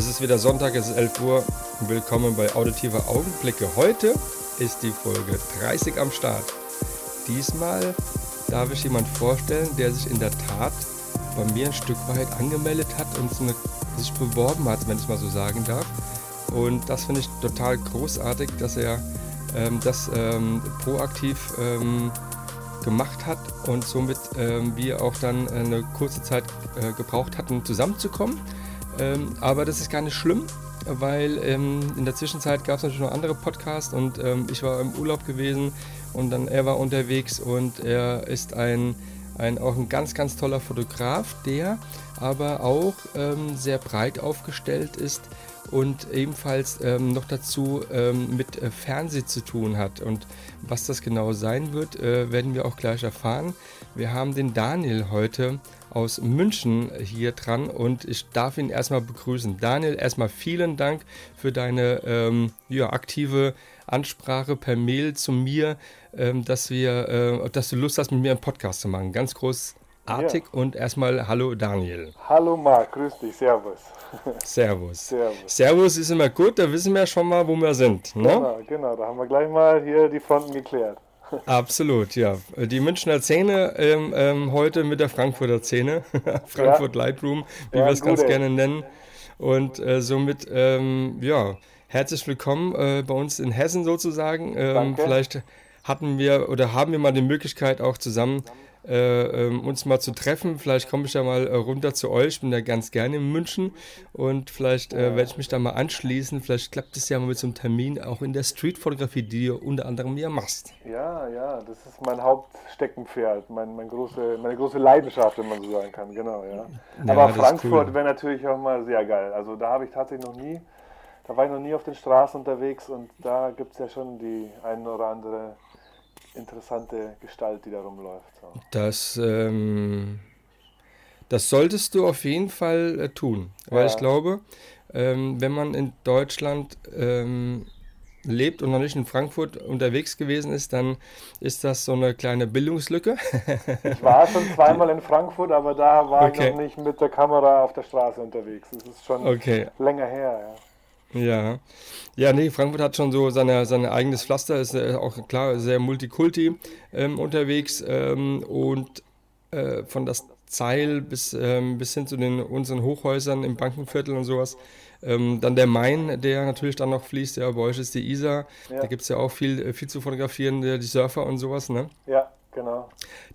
Es ist wieder Sonntag, es ist 11 Uhr. Willkommen bei Auditive Augenblicke. Heute ist die Folge 30 am Start. Diesmal darf ich jemand vorstellen, der sich in der Tat bei mir ein Stück weit angemeldet hat und sich beworben hat, wenn ich mal so sagen darf. Und das finde ich total großartig, dass er ähm, das ähm, proaktiv ähm, gemacht hat und somit ähm, wir auch dann eine kurze Zeit äh, gebraucht hatten, zusammenzukommen. Ähm, aber das ist gar nicht schlimm, weil ähm, in der Zwischenzeit gab es natürlich noch andere Podcasts und ähm, ich war im Urlaub gewesen und dann er war unterwegs und er ist ein, ein auch ein ganz, ganz toller Fotograf, der aber auch ähm, sehr breit aufgestellt ist und ebenfalls ähm, noch dazu ähm, mit äh, Fernsehen zu tun hat. Und was das genau sein wird, äh, werden wir auch gleich erfahren. Wir haben den Daniel heute aus München hier dran und ich darf ihn erstmal begrüßen. Daniel, erstmal vielen Dank für deine ähm, ja, aktive Ansprache per Mail zu mir, ähm, dass, wir, äh, dass du Lust hast, mit mir einen Podcast zu machen. Ganz großartig ja. und erstmal Hallo Daniel. Hallo Marc, grüß dich, Servus. Servus. Servus. Servus ist immer gut, da wissen wir schon mal, wo wir sind. Ne? Genau, genau, da haben wir gleich mal hier die Fronten geklärt. Absolut, ja. Die Münchner Szene ähm, ähm, heute mit der Frankfurter Szene, Frankfurt ja. Lightroom, wie ja, wir es ganz gerne nennen. Und äh, somit, ähm, ja, herzlich willkommen äh, bei uns in Hessen sozusagen. Ähm, vielleicht hatten wir oder haben wir mal die Möglichkeit auch zusammen äh, ähm, uns mal zu treffen. Vielleicht komme ich ja mal äh, runter zu euch. Ich bin ja ganz gerne in München und vielleicht äh, werde ich mich da mal anschließen. Vielleicht klappt es ja mal mit so einem Termin auch in der Streetfotografie, die du unter anderem ja machst. Ja, ja, das ist mein Hauptsteckenpferd, mein, mein große, meine große Leidenschaft, wenn man so sagen kann. Genau, ja. ja Aber Frankfurt cool. wäre natürlich auch mal sehr geil. Also da habe ich tatsächlich noch nie, da war ich noch nie auf den Straßen unterwegs und da gibt es ja schon die ein oder andere interessante Gestalt, die da rumläuft. So. Das, ähm, das solltest du auf jeden Fall äh, tun, weil ja. ich glaube, ähm, wenn man in Deutschland ähm, lebt und noch nicht in Frankfurt unterwegs gewesen ist, dann ist das so eine kleine Bildungslücke. ich war schon zweimal in Frankfurt, aber da war okay. ich noch nicht mit der Kamera auf der Straße unterwegs. Das ist schon okay. länger her. Ja. Ja. Ja, nee, Frankfurt hat schon so seine, sein eigenes Pflaster, ist äh, auch klar sehr multikulti ähm, unterwegs ähm, und äh, von das Zeil bis, ähm, bis hin zu den unseren Hochhäusern im Bankenviertel und sowas. Ähm, dann der Main, der natürlich dann noch fließt, ja, bei euch ist die Isar. Ja. Da gibt es ja auch viel, äh, viel zu fotografieren, die Surfer und sowas, ne? Ja, Genau.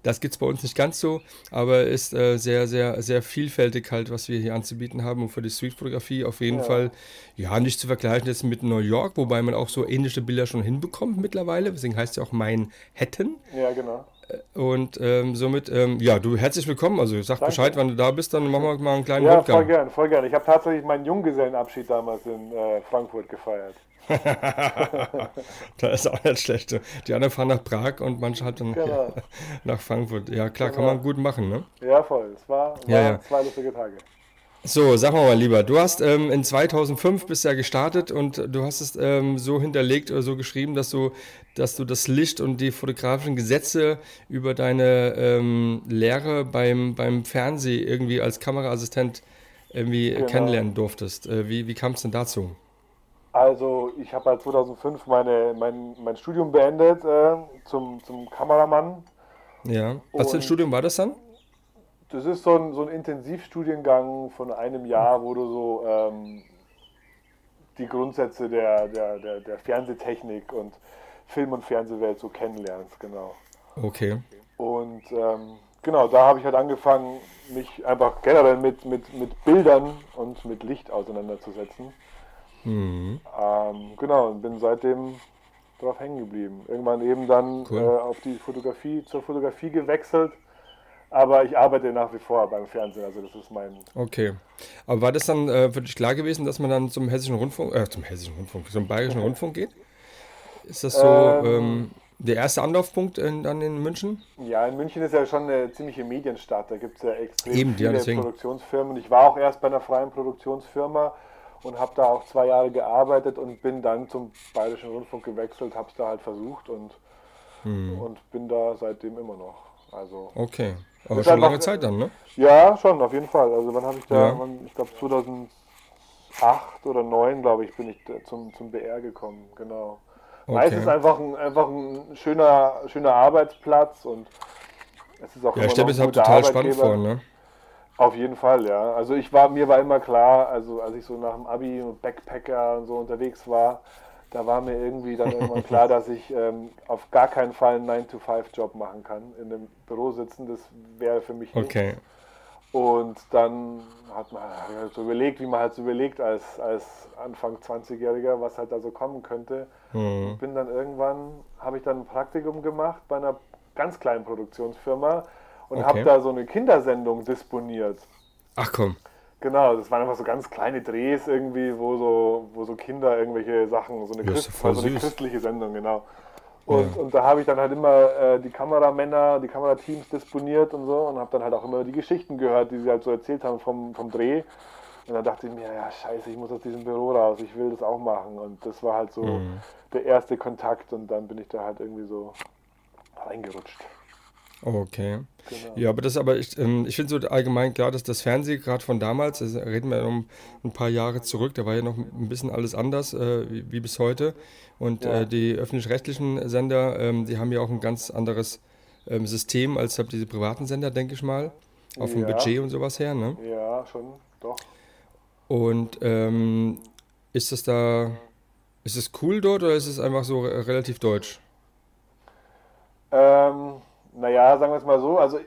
Das gibt es bei uns nicht ganz so, aber ist äh, sehr, sehr, sehr vielfältig halt, was wir hier anzubieten haben. Und für die Streetfotografie auf jeden ja. Fall, ja, nicht zu vergleichen jetzt mit New York, wobei man auch so ähnliche Bilder schon hinbekommt mittlerweile. Deswegen heißt es ja auch Manhattan. Ja, genau. Äh, und ähm, somit, ähm, ja, du herzlich willkommen. Also sag Danke. Bescheid, wann du da bist, dann machen wir mal einen kleinen Ja, Rundgang. voll gern, voll gern. Ich habe tatsächlich meinen Junggesellenabschied damals in äh, Frankfurt gefeiert. da ist auch nicht schlecht. Die anderen fahren nach Prag und manche halt dann genau. nach Frankfurt. Ja, klar, kann man gut machen, ne? Ja, voll. Es war, war ja, ja. zwei lustige Tage. So, sag mal, lieber, du hast ähm, in 2005 bist ja gestartet und du hast es ähm, so hinterlegt oder so geschrieben, dass du, dass du das Licht und die fotografischen Gesetze über deine ähm, Lehre beim, beim Fernsehen irgendwie als Kameraassistent irgendwie genau. kennenlernen durftest. Äh, wie wie kam es denn dazu? Also ich habe halt 2005 meine, mein, mein Studium beendet äh, zum, zum Kameramann. Ja, was für ein Studium war das dann? Das ist so ein, so ein Intensivstudiengang von einem Jahr, wo du so ähm, die Grundsätze der, der, der, der Fernsehtechnik und Film- und Fernsehwelt so kennenlernst, genau. Okay. Und ähm, genau, da habe ich halt angefangen, mich einfach generell mit, mit, mit Bildern und mit Licht auseinanderzusetzen. Mhm. Ähm, genau, und bin seitdem drauf hängen geblieben. Irgendwann eben dann cool. äh, auf die Fotografie, zur Fotografie gewechselt. Aber ich arbeite nach wie vor beim Fernsehen, also das ist mein. Okay. Aber war das dann äh, für dich klar gewesen, dass man dann zum Hessischen Rundfunk, äh, zum Hessischen Rundfunk, zum Bayerischen Rundfunk geht? Ist das so ähm, ähm, der erste Anlaufpunkt in, dann in München? Ja, in München ist ja schon eine ziemliche Medienstadt. Da gibt es ja extrem Eben, viele ja, Produktionsfirmen. Ich war auch erst bei einer freien Produktionsfirma und habe da auch zwei Jahre gearbeitet und bin dann zum Bayerischen Rundfunk gewechselt, habe es da halt versucht und, hm. und bin da seitdem immer noch. Also okay. Aber schon lange Zeit dann, ne? Ja, schon, auf jeden Fall. Also wann habe ich da, ja. wann, ich glaube 2008 oder 2009, glaube ich, bin ich zum, zum BR gekommen, genau. Okay. Meistens einfach ein, einfach ein schöner, schöner Arbeitsplatz und es ist auch ja, immer ich stelle mir das total spannend vor, ne? Auf jeden Fall, ja. Also ich war, mir war immer klar, also als ich so nach dem Abi und Backpacker und so unterwegs war, da war mir irgendwie dann irgendwann klar, dass ich ähm, auf gar keinen Fall einen 9-to-5-Job machen kann, in einem Büro sitzen, das wäre für mich nicht. Okay. Und dann hat man halt so überlegt, wie man halt so überlegt als, als Anfang 20-Jähriger, was halt da so kommen könnte. Mhm. Bin dann irgendwann, habe ich dann ein Praktikum gemacht bei einer ganz kleinen Produktionsfirma und okay. habe da so eine Kindersendung disponiert. Ach komm. Genau, das waren einfach so ganz kleine Drehs irgendwie, wo so, wo so Kinder irgendwelche Sachen, so eine, Christ, so eine christliche Sendung, genau. Und, ja. und da habe ich dann halt immer äh, die Kameramänner, die Kamerateams disponiert und so und habe dann halt auch immer die Geschichten gehört, die sie halt so erzählt haben vom, vom Dreh. Und dann dachte ich mir, ja scheiße, ich muss aus diesem Büro raus, ich will das auch machen. Und das war halt so mhm. der erste Kontakt und dann bin ich da halt irgendwie so reingerutscht. Okay. Genau. Ja, aber das aber, ich, ähm, ich finde so allgemein klar, dass das Fernsehen gerade von damals, also reden wir um ein paar Jahre zurück, da war ja noch ein bisschen alles anders äh, wie, wie, bis heute. Und ja. äh, die öffentlich-rechtlichen Sender, ähm, die haben ja auch ein ganz anderes ähm, System als halt diese privaten Sender, denke ich mal. Auf ja. dem Budget und sowas her, ne? Ja, schon, doch. Und ähm, ist das da, ist es cool dort oder ist es einfach so relativ deutsch? Ähm naja, sagen wir es mal so, also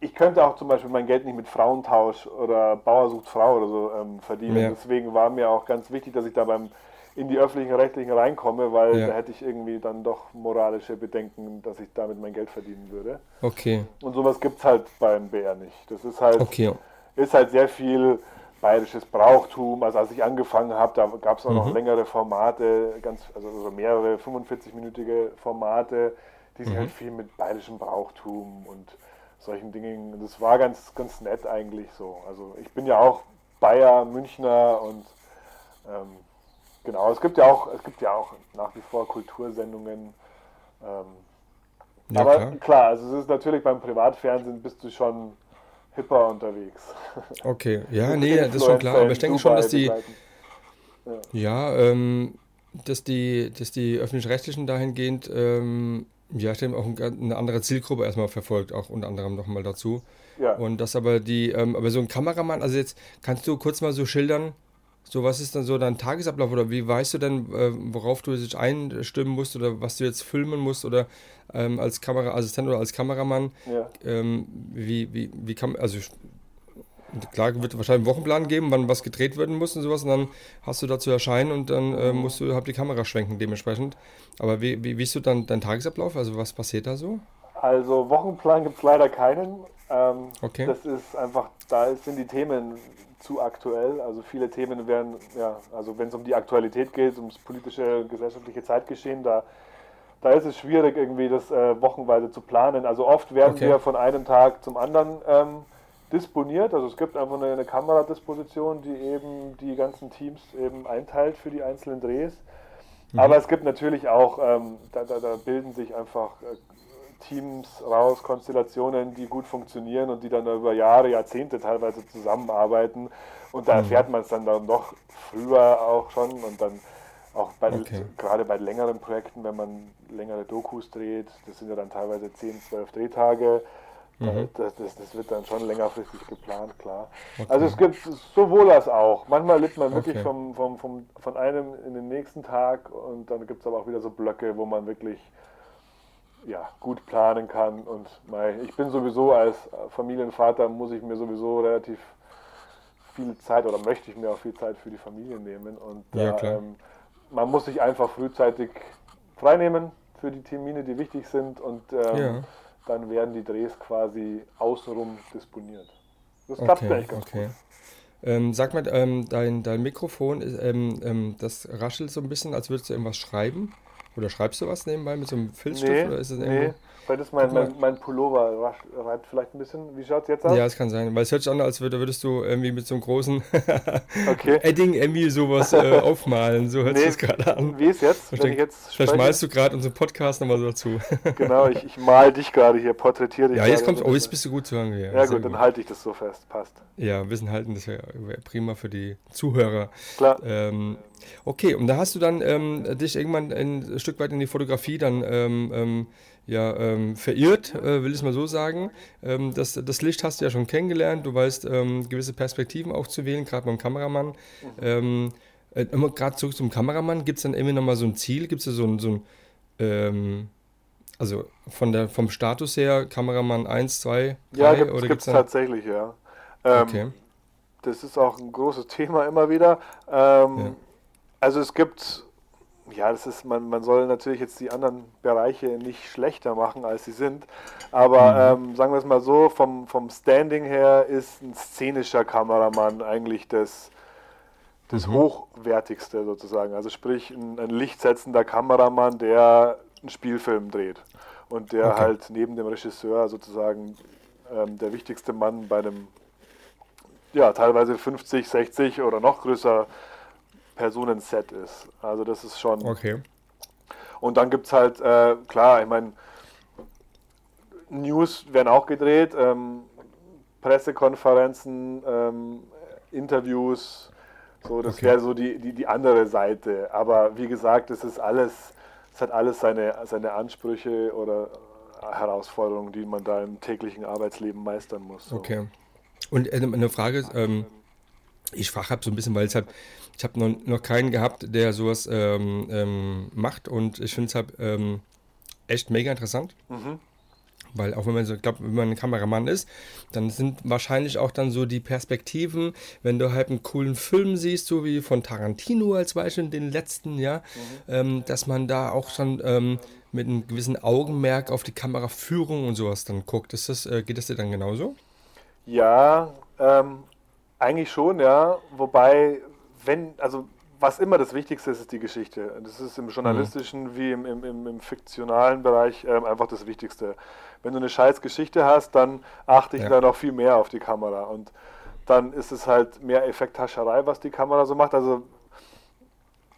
ich könnte auch zum Beispiel mein Geld nicht mit Frauentausch oder Bauer sucht Frau oder so ähm, verdienen. Ja. Deswegen war mir auch ganz wichtig, dass ich da beim in die öffentlichen Rechtlichen reinkomme, weil ja. da hätte ich irgendwie dann doch moralische Bedenken, dass ich damit mein Geld verdienen würde. Okay. Und sowas gibt es halt beim BR nicht. Das ist halt, okay. ist halt sehr viel bayerisches Brauchtum. Also als ich angefangen habe, da gab es auch mhm. noch längere Formate, ganz, also mehrere 45-minütige Formate die sich halt mhm. halt viel mit bayerischem Brauchtum und solchen Dingen. Das war ganz, ganz nett eigentlich so. Also ich bin ja auch Bayer, Münchner und ähm, genau, es gibt ja auch, es gibt ja auch nach wie vor Kultursendungen. Ähm, ja, aber klar. klar, also es ist natürlich beim Privatfernsehen bist du schon hipper unterwegs. Okay, ja, nee, das ist schon klar, aber ich denke schon, dass die ja, ja ähm, dass die, dass die öffentlich-rechtlichen dahingehend ähm, ja, ich auch eine andere Zielgruppe erstmal verfolgt, auch unter anderem nochmal dazu. Ja. Und das aber die, ähm, aber so ein Kameramann, also jetzt kannst du kurz mal so schildern, so was ist dann so dein Tagesablauf oder wie weißt du denn, äh, worauf du dich einstimmen musst oder was du jetzt filmen musst oder ähm, als Kameraassistent oder als Kameramann? Ja. Ähm, wie, wie, wie kann, also klar wird wahrscheinlich einen Wochenplan geben, wann was gedreht werden muss und sowas und dann hast du dazu erscheinen und dann äh, musst du hab die Kamera schwenken dementsprechend. Aber wie, wie, wie ist du dann dein Tagesablauf? Also was passiert da so? Also Wochenplan gibt es leider keinen. Ähm, okay. Das ist einfach, da sind die Themen zu aktuell. Also viele Themen werden, ja, also wenn es um die Aktualität geht, ums politische, gesellschaftliche Zeitgeschehen, da, da ist es schwierig, irgendwie das äh, wochenweise zu planen. Also oft werden okay. wir von einem Tag zum anderen ähm, disponiert. Also es gibt einfach eine, eine Kameradisposition, die eben die ganzen Teams eben einteilt für die einzelnen Drehs. Mhm. Aber es gibt natürlich auch, ähm, da, da, da, bilden sich einfach äh, Teams raus, Konstellationen, die gut funktionieren und die dann über Jahre, Jahrzehnte teilweise zusammenarbeiten. Und da mhm. erfährt man es dann, dann noch früher auch schon und dann auch bei, okay. gerade bei längeren Projekten, wenn man längere Dokus dreht, das sind ja dann teilweise 10, 12 Drehtage, Mhm. Das, das, das, wird dann schon längerfristig geplant, klar. Okay. Also es gibt sowohl als auch. Manchmal lebt man wirklich okay. vom, vom, vom, von einem in den nächsten Tag und dann gibt es aber auch wieder so Blöcke, wo man wirklich ja, gut planen kann. Und mein, ich bin sowieso als Familienvater, muss ich mir sowieso relativ viel Zeit oder möchte ich mir auch viel Zeit für die Familie nehmen. Und ja, da, ähm, man muss sich einfach frühzeitig freinehmen für die Termine, die wichtig sind und ähm, ja dann werden die Drehs quasi außenrum disponiert. Das klappt okay, ganz okay. gut. Ähm, sag mal, ähm, dein, dein Mikrofon, ähm, ähm, das raschelt so ein bisschen, als würdest du irgendwas schreiben. Oder schreibst du was nebenbei mit so einem Filzstift? Nee, oder ist es nee. Weil das mein, mein, mein Pullover reibt vielleicht ein bisschen. Wie schaut es jetzt aus? Ja, es kann sein. Weil es hört sich an, als würdest du irgendwie mit so einem großen okay. Edding irgendwie sowas äh, aufmalen. So hört nee, es gerade an. Wie ist jetzt? Wenn ich jetzt vielleicht malst du gerade unseren Podcast nochmal so dazu. genau, ich, ich mal dich gerade hier, porträtiere dich. Ja, jetzt kommt, oh, jetzt bist du gut zu hören. Ja, ja gut, dann halte ich das so fest. Passt. Ja, Wissen halten, das wäre wär prima für die Zuhörer. Klar. Ähm, okay, und da hast du dann ähm, dich irgendwann ein Stück weit in die Fotografie dann ähm, ähm ja, ähm, verirrt, äh, will ich es mal so sagen. Ähm, das, das Licht hast du ja schon kennengelernt, du weißt ähm, gewisse Perspektiven auch zu wählen, gerade beim Kameramann. Mhm. Ähm, äh, gerade zurück zum Kameramann, gibt es dann immer nochmal so ein Ziel, gibt es da so ein, so ein ähm, also von der, vom Status her, Kameramann 1, 2, 3? Ja, gibt, gibt's, gibt's tatsächlich, ja. Ähm, okay. Das ist auch ein großes Thema immer wieder. Ja. Also es gibt ja, das ist, man, man soll natürlich jetzt die anderen Bereiche nicht schlechter machen, als sie sind. Aber mhm. ähm, sagen wir es mal so, vom, vom Standing her ist ein szenischer Kameramann eigentlich das, das mhm. Hochwertigste sozusagen. Also sprich ein, ein lichtsetzender Kameramann, der einen Spielfilm dreht. Und der okay. halt neben dem Regisseur sozusagen ähm, der wichtigste Mann bei einem, ja, teilweise 50, 60 oder noch größer Personenset ist. Also das ist schon. Okay. Und dann gibt es halt, äh, klar, ich meine, News werden auch gedreht, ähm, Pressekonferenzen, ähm, Interviews, so, das okay. wäre so die, die, die andere Seite. Aber wie gesagt, es ist alles, es hat alles seine, seine Ansprüche oder Herausforderungen, die man da im täglichen Arbeitsleben meistern muss. So. Okay. Und äh, eine Frage, ähm, ich frage halt so ein bisschen, weil es halt ich habe noch, noch keinen gehabt, der sowas ähm, ähm, macht und ich finde es halt ähm, echt mega interessant. Mhm. Weil auch wenn man so, glaube, wenn man ein Kameramann ist, dann sind wahrscheinlich auch dann so die Perspektiven, wenn du halt einen coolen Film siehst, so wie von Tarantino als Beispiel, den letzten, ja, mhm. ähm, dass man da auch schon ähm, mit einem gewissen Augenmerk auf die Kameraführung und sowas dann guckt. Ist das, äh, geht das dir dann genauso? Ja, ähm, eigentlich schon, ja. Wobei, wenn, also was immer das Wichtigste ist, ist die Geschichte. Das ist im journalistischen mhm. wie im, im, im, fiktionalen Bereich ähm, einfach das Wichtigste. Wenn du eine scheiß Geschichte hast, dann achte ich ja. da noch viel mehr auf die Kamera. Und dann ist es halt mehr Effekthascherei, was die Kamera so macht. Also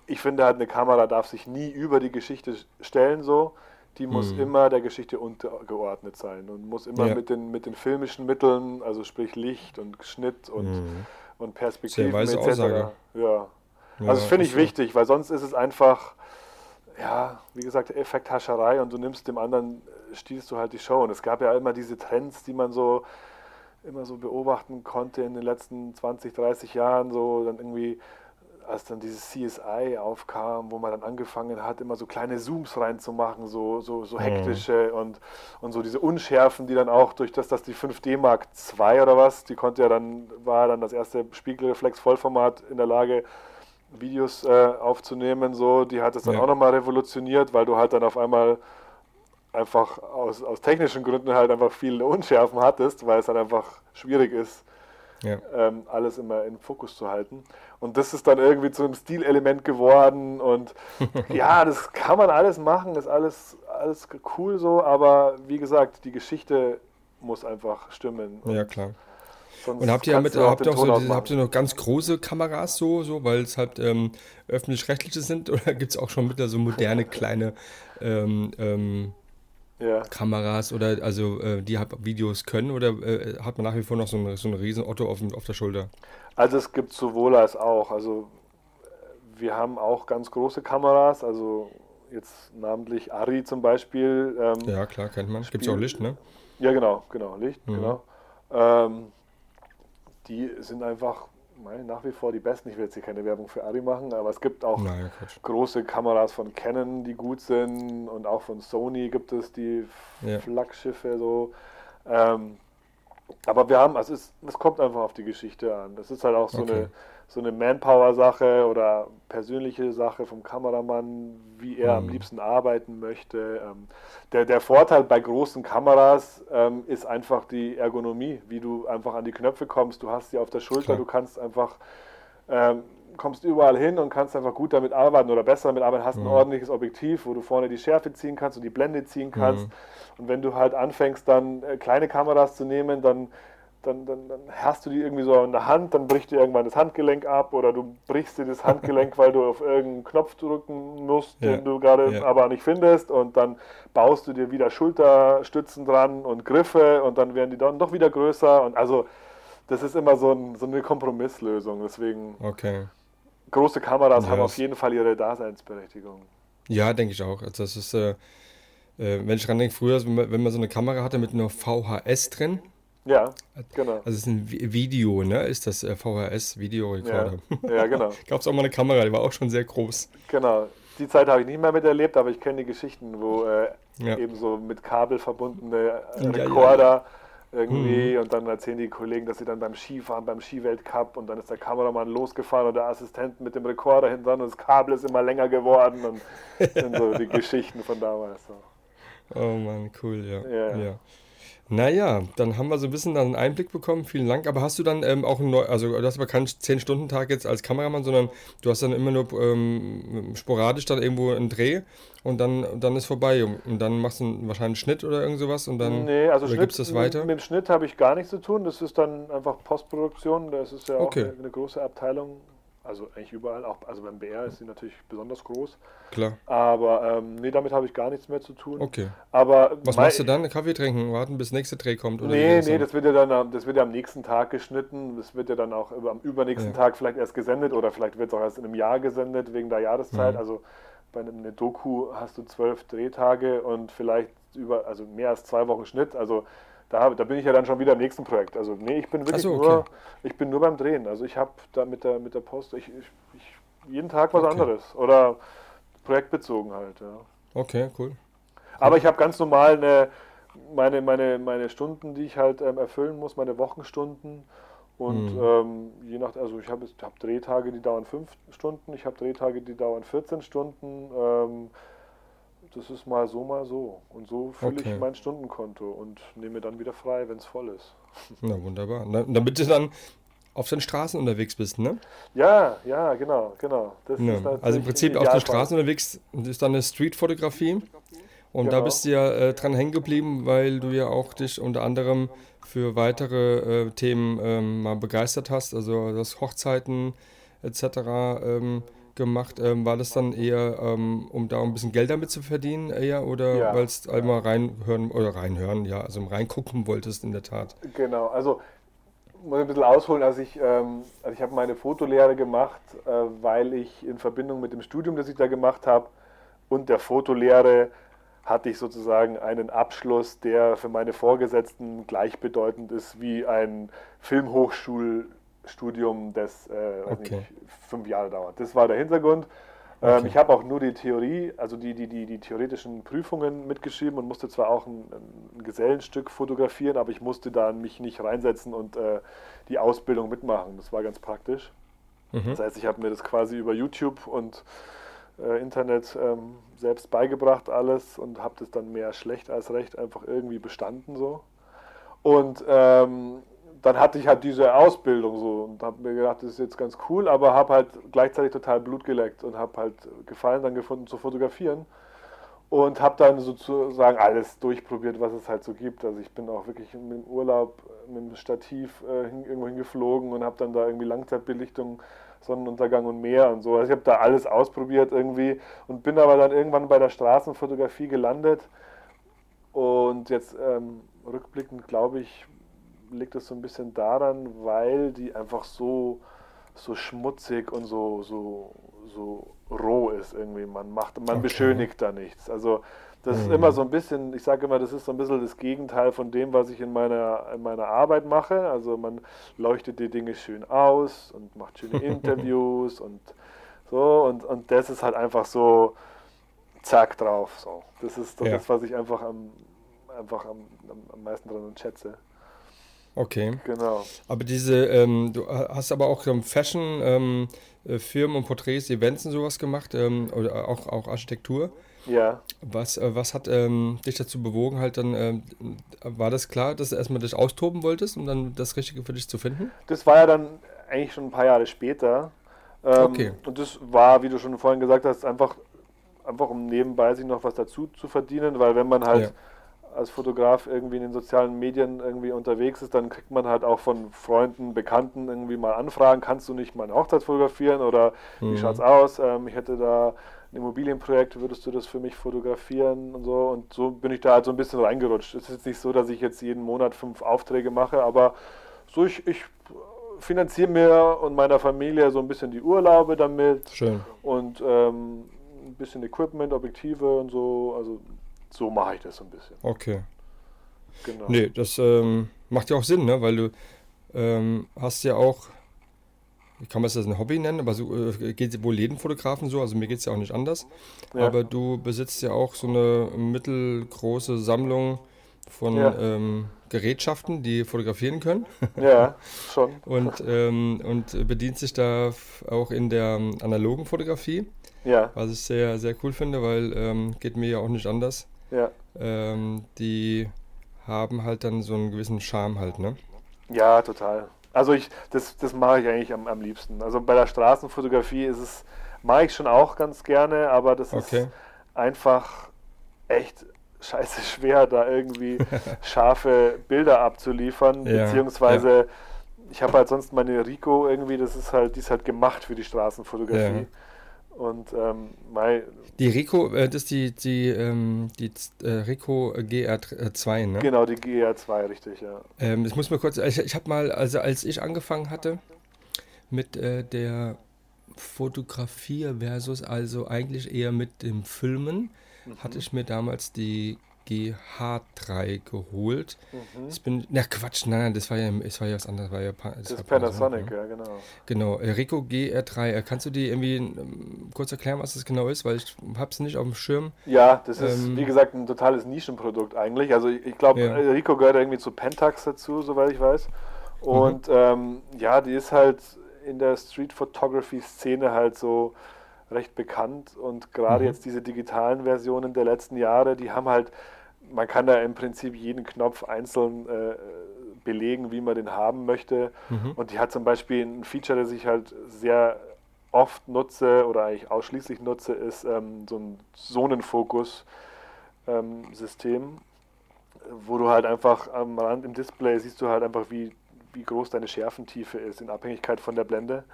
ich finde halt, eine Kamera darf sich nie über die Geschichte stellen so. Die muss mhm. immer der Geschichte untergeordnet sein und muss immer ja. mit, den, mit den filmischen Mitteln, also sprich Licht und Schnitt und mhm und Perspektiven etc. Aussage. Ja. ja. Also das finde ich wichtig, weil sonst ist es einfach, ja, wie gesagt, Effekthascherei und du nimmst dem anderen, äh, stiehlst du halt die Show. Und es gab ja immer diese Trends, die man so immer so beobachten konnte in den letzten 20, 30 Jahren, so dann irgendwie als dann dieses CSI aufkam, wo man dann angefangen hat, immer so kleine Zooms reinzumachen, so, so, so mhm. hektische mhm. und, und so diese Unschärfen, die dann auch durch das, dass die 5D Mark II oder was, die konnte ja dann, war dann das erste Spiegelreflex Vollformat in der Lage, Videos äh, aufzunehmen, so, die hat es dann ja. auch nochmal revolutioniert, weil du halt dann auf einmal einfach aus, aus technischen Gründen halt einfach viele Unschärfen hattest, weil es dann einfach schwierig ist, ja. ähm, alles immer im Fokus zu halten. Und das ist dann irgendwie zu einem Stilelement geworden. Und ja, das kann man alles machen, ist alles, alles cool so, aber wie gesagt, die Geschichte muss einfach stimmen. ja, klar. Und habt ihr, mit, habt, ihr auch so, habt ihr noch ganz große Kameras so, so weil es halt ähm, öffentlich-rechtliche sind oder gibt es auch schon mit so moderne kleine ähm, ähm, ja. Kameras oder also äh, die Videos können oder äh, hat man nach wie vor noch so eine, so eine riesen Otto auf, auf der Schulter? Also es gibt sowohl als auch. Also wir haben auch ganz große Kameras, also jetzt namentlich Ari zum Beispiel. Ähm, ja klar, kennt man. Gibt es auch Licht, ne? Ja genau, genau, Licht, mhm. genau. Ähm, die sind einfach nach wie vor die besten. Ich will jetzt hier keine Werbung für Ari machen, aber es gibt auch naja, große Kameras von Canon, die gut sind und auch von Sony gibt es die ja. Flaggschiffe so. Ähm, aber wir haben, also es, es kommt einfach auf die Geschichte an. Das ist halt auch so, okay. eine, so eine Manpower-Sache oder persönliche Sache vom Kameramann, wie er mhm. am liebsten arbeiten möchte. Ähm, der, der Vorteil bei großen Kameras ähm, ist einfach die Ergonomie, wie du einfach an die Knöpfe kommst. Du hast sie auf der Schulter, Klar. du kannst einfach ähm, kommst überall hin und kannst einfach gut damit arbeiten oder besser damit arbeiten, hast mhm. ein ordentliches Objektiv, wo du vorne die Schärfe ziehen kannst und die Blende ziehen kannst. Mhm. Und wenn du halt anfängst, dann äh, kleine Kameras zu nehmen, dann, dann, dann, dann, hast du die irgendwie so in der Hand, dann bricht dir irgendwann das Handgelenk ab oder du brichst dir das Handgelenk, weil du auf irgendeinen Knopf drücken musst, ja. den du gerade ja. aber nicht findest und dann baust du dir wieder Schulterstützen dran und Griffe und dann werden die dann doch wieder größer und also das ist immer so, ein, so eine Kompromisslösung, deswegen okay große Kameras ja, haben auf jeden Fall ihre Daseinsberechtigung. Ja, denke ich auch. Also das ist, äh, äh, wenn ich dran denke, früher, wenn man, wenn man so eine Kamera hatte mit einer VHS drin. Ja, genau. Also es ist ein Video, ne? Ist das äh, VHS-Videorekorder. Ja, ja, genau. Gab es auch mal eine Kamera, die war auch schon sehr groß. Genau. Die Zeit habe ich nicht mehr miterlebt, aber ich kenne die Geschichten, wo äh, ja. eben so mit Kabel verbundene Rekorder irgendwie mhm. und dann erzählen die Kollegen, dass sie dann beim Skifahren, beim Skiweltcup und dann ist der Kameramann losgefahren und der Assistent mit dem Rekorder hinten dran und das Kabel ist immer länger geworden und sind so die Geschichten von damals. So. Oh Mann, cool, ja. ja. Ja. Naja, dann haben wir so ein bisschen einen Einblick bekommen. Vielen Dank. Aber hast du dann ähm, auch ein neu, also du hast aber keinen 10-Stunden-Tag jetzt als Kameramann, sondern du hast dann immer nur ähm, sporadisch dann irgendwo einen Dreh und dann, dann ist vorbei. Und dann machst du einen, wahrscheinlich einen Schnitt oder irgend sowas und dann nee, also Schnitt, gibst das weiter? Mit, mit dem Schnitt habe ich gar nichts zu tun. Das ist dann einfach Postproduktion. Das ist ja auch okay. eine, eine große Abteilung also eigentlich überall, auch also beim BR ist sie natürlich besonders groß. Klar. Aber ähm, nee, damit habe ich gar nichts mehr zu tun. Okay. Aber Was machst du dann? Kaffee trinken, warten bis nächste Dreh kommt? Oder nee, nee, das wird ja dann das wird ja am nächsten Tag geschnitten. Das wird ja dann auch über, am übernächsten ja. Tag vielleicht erst gesendet oder vielleicht wird es auch erst in einem Jahr gesendet wegen der Jahreszeit. Mhm. Also bei einer Doku hast du zwölf Drehtage und vielleicht über, also mehr als zwei Wochen Schnitt. Also da, da bin ich ja dann schon wieder im nächsten Projekt. Also nee, ich bin wirklich so, okay. nur, ich bin nur beim Drehen. Also ich habe da mit der, mit der Post, ich, ich, ich jeden Tag was okay. anderes oder projektbezogen halt. Ja. Okay, cool. Aber ich habe ganz normal eine, meine, meine, meine Stunden, die ich halt ähm, erfüllen muss, meine Wochenstunden. Und mhm. ähm, je nach, also ich habe hab Drehtage, die dauern fünf Stunden, ich habe Drehtage, die dauern 14 Stunden. Ähm, das ist mal so, mal so. Und so fülle okay. ich mein Stundenkonto und nehme dann wieder frei, wenn es voll ist. Na wunderbar. Na, damit du dann auf den Straßen unterwegs bist, ne? Ja, ja, genau, genau. Ja. also im Prinzip auf den Straßen unterwegs ist dann eine Streetfotografie. Und genau. da bist du ja äh, dran hängen geblieben, weil du ja auch dich unter anderem für weitere äh, Themen ähm, mal begeistert hast, also das Hochzeiten etc. Ähm, gemacht. Ähm, war das dann eher, ähm, um da ein bisschen Geld damit zu verdienen, eher oder ja. weil es einmal reinhören oder reinhören, ja, also reingucken wolltest in der Tat? Genau, also muss ich ein bisschen ausholen, als ich, ähm, also ich habe meine Fotolehre gemacht, äh, weil ich in Verbindung mit dem Studium, das ich da gemacht habe, und der Fotolehre hatte ich sozusagen einen Abschluss, der für meine Vorgesetzten gleichbedeutend ist wie ein Filmhochschul Studium, das äh, okay. nicht, fünf Jahre dauert. Das war der Hintergrund. Ähm, okay. Ich habe auch nur die Theorie, also die, die, die, die theoretischen Prüfungen mitgeschrieben und musste zwar auch ein, ein Gesellenstück fotografieren, aber ich musste da mich nicht reinsetzen und äh, die Ausbildung mitmachen. Das war ganz praktisch. Mhm. Das heißt, ich habe mir das quasi über YouTube und äh, Internet ähm, selbst beigebracht alles und habe das dann mehr schlecht als recht einfach irgendwie bestanden so. Und ähm, dann hatte ich halt diese Ausbildung so und habe mir gedacht, das ist jetzt ganz cool, aber habe halt gleichzeitig total Blut geleckt und habe halt Gefallen dann gefunden zu fotografieren und habe dann sozusagen alles durchprobiert, was es halt so gibt. Also ich bin auch wirklich im Urlaub mit dem Stativ äh, hin, irgendwo hingeflogen und habe dann da irgendwie Langzeitbelichtung, Sonnenuntergang und Meer und so. Also ich habe da alles ausprobiert irgendwie und bin aber dann irgendwann bei der Straßenfotografie gelandet und jetzt ähm, rückblickend glaube ich, liegt es so ein bisschen daran, weil die einfach so, so schmutzig und so, so, so roh ist irgendwie. Man macht, man okay. beschönigt da nichts. Also das mhm. ist immer so ein bisschen, ich sage immer, das ist so ein bisschen das Gegenteil von dem, was ich in meiner, in meiner Arbeit mache. Also man leuchtet die Dinge schön aus und macht schöne Interviews und so und, und das ist halt einfach so zack drauf. So. Das ist ja. das, was ich einfach am, einfach am, am meisten dran schätze. Okay. Genau. Aber diese, ähm, du hast aber auch ähm, Fashion, ähm, äh, Firmen und Porträts, Events und sowas gemacht ähm, oder auch, auch Architektur. Ja. Was, äh, was hat ähm, dich dazu bewogen, halt dann, ähm, war das klar, dass du erstmal dich austoben wolltest, um dann das Richtige für dich zu finden? Das war ja dann eigentlich schon ein paar Jahre später. Okay. Und das war, wie du schon vorhin gesagt hast, einfach, einfach um nebenbei sich noch was dazu zu verdienen, weil wenn man halt Ja. Als Fotograf irgendwie in den sozialen Medien irgendwie unterwegs ist, dann kriegt man halt auch von Freunden, Bekannten irgendwie mal Anfragen, kannst du nicht meine Hochzeit fotografieren oder wie Mhm. schaut's aus? Ähm, ich hätte da ein Immobilienprojekt, würdest du das für mich fotografieren und so und so bin ich da halt so ein bisschen reingerutscht. Es ist jetzt nicht so, dass ich jetzt jeden Monat fünf Aufträge mache, aber so ich, ich finanziere mir und meiner Familie so ein bisschen die Urlaube damit Schön. und ähm, ein bisschen Equipment, Objektive und so, also so mache ich das so ein bisschen. Okay. Genau. Nee, das ähm, macht ja auch Sinn, ne? Weil du ähm, hast ja auch, kann man es das ein Hobby nennen, aber so äh, geht wohl jeden Fotografen so, also mir geht es ja auch nicht anders. Ja. Aber du besitzt ja auch so eine mittelgroße Sammlung von Ja. ähm, Gerätschaften, die fotografieren können. Ja, schon. Und, ähm, und bedienst sich da auch in der ähm, analogen Fotografie, Ja, was ich sehr, sehr cool finde, weil ähm, geht mir ja auch nicht anders. Ja. Ähm, die haben halt dann so einen gewissen Charme halt, ne? Ja, total. Also ich, das, das mache ich eigentlich am, am liebsten. Also bei der Straßenfotografie ist es, mache ich schon auch ganz gerne, aber das Okay. ist einfach echt scheiße schwer, da irgendwie scharfe Bilder abzuliefern, Ja, beziehungsweise ich habe halt sonst meine Rico irgendwie, das ist halt, die ist halt gemacht für die Straßenfotografie. Ja. Und ähm, mei, Die Rico, äh, das ist die, die, ähm, die äh, Rico GR2, ne? genau, die GR2, richtig, ja. Ähm, ich muss mal kurz, ich, ich habe mal, also als ich angefangen hatte mit äh, der Fotografie versus also eigentlich eher mit dem Filmen, hatte ich mir damals die GH3 geholt. Mhm. Ich bin, na Quatsch, nein, nein, das war ja, das war ja was anderes, war ja Pa- Das war ist Panasonic, ne? ja, genau. Genau, äh, Rico GR3. Äh, Kannst du die irgendwie ähm, kurz erklären, was das genau ist? Weil ich hab's nicht auf dem Schirm. Ja, das ist, Ähm, wie gesagt, ein totales Nischenprodukt eigentlich. Also ich, glaube, Ja. Rico gehört irgendwie zu Pentax dazu, soweit ich weiß. Mhm. Und ähm, ja, die ist halt in der Street Photography Szene halt so recht bekannt und gerade Mhm. jetzt diese digitalen Versionen der letzten Jahre, die haben halt, man kann da im Prinzip jeden Knopf einzeln äh, belegen, wie man den haben möchte. Mhm. Und die hat zum Beispiel ein Feature, das ich halt sehr oft nutze oder eigentlich ausschließlich nutze, ist ähm, so ein Zonenfokus-System, wo du halt einfach am Rand im Display siehst du halt einfach, wie, wie groß deine Schärfentiefe ist, in Abhängigkeit von der Blende,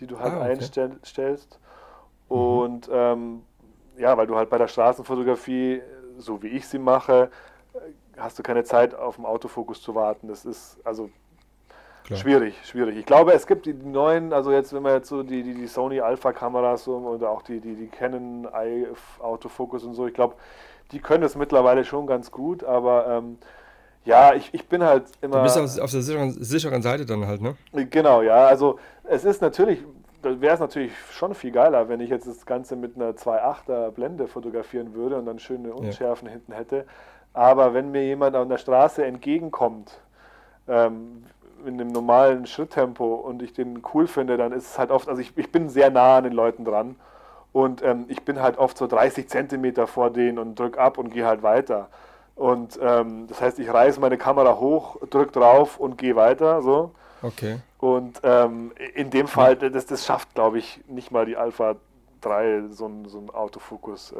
die du halt Ah, okay. einstellst. Und ähm, ja, weil du halt bei der Straßenfotografie, so wie ich sie mache, hast du keine Zeit auf dem Autofokus zu warten. Das ist also Klar. Schwierig, schwierig. Ich glaube, es gibt die neuen, also jetzt, wenn man jetzt so die, die, die Sony Alpha-Kameras oder auch die, die, die Canon Eye Autofocus und so, ich glaube, die können das mittlerweile schon ganz gut, aber ähm, ja, ich, ich bin halt immer. Du bist auf, auf der sicheren, sicheren Seite dann halt, ne? Genau, ja. Also es ist natürlich, da wäre es natürlich schon viel geiler, wenn ich jetzt das Ganze mit einer 2.8er Blende fotografieren würde und dann schöne Unschärfen hinten hätte. Aber wenn mir jemand an der Straße entgegenkommt, ähm, in einem normalen Schritttempo und ich den cool finde, dann ist es halt oft, also ich, ich bin sehr nah an den Leuten dran und ähm, ich bin halt oft so 30 Zentimeter vor denen und drück ab und gehe halt weiter. Und ähm, das heißt, ich reiße meine Kamera hoch, drück drauf und gehe weiter, so. Okay. Und ähm, in dem Fall, das, das schafft, glaube ich, nicht mal die Alpha 3, so ein, so ein Autofokus, äh,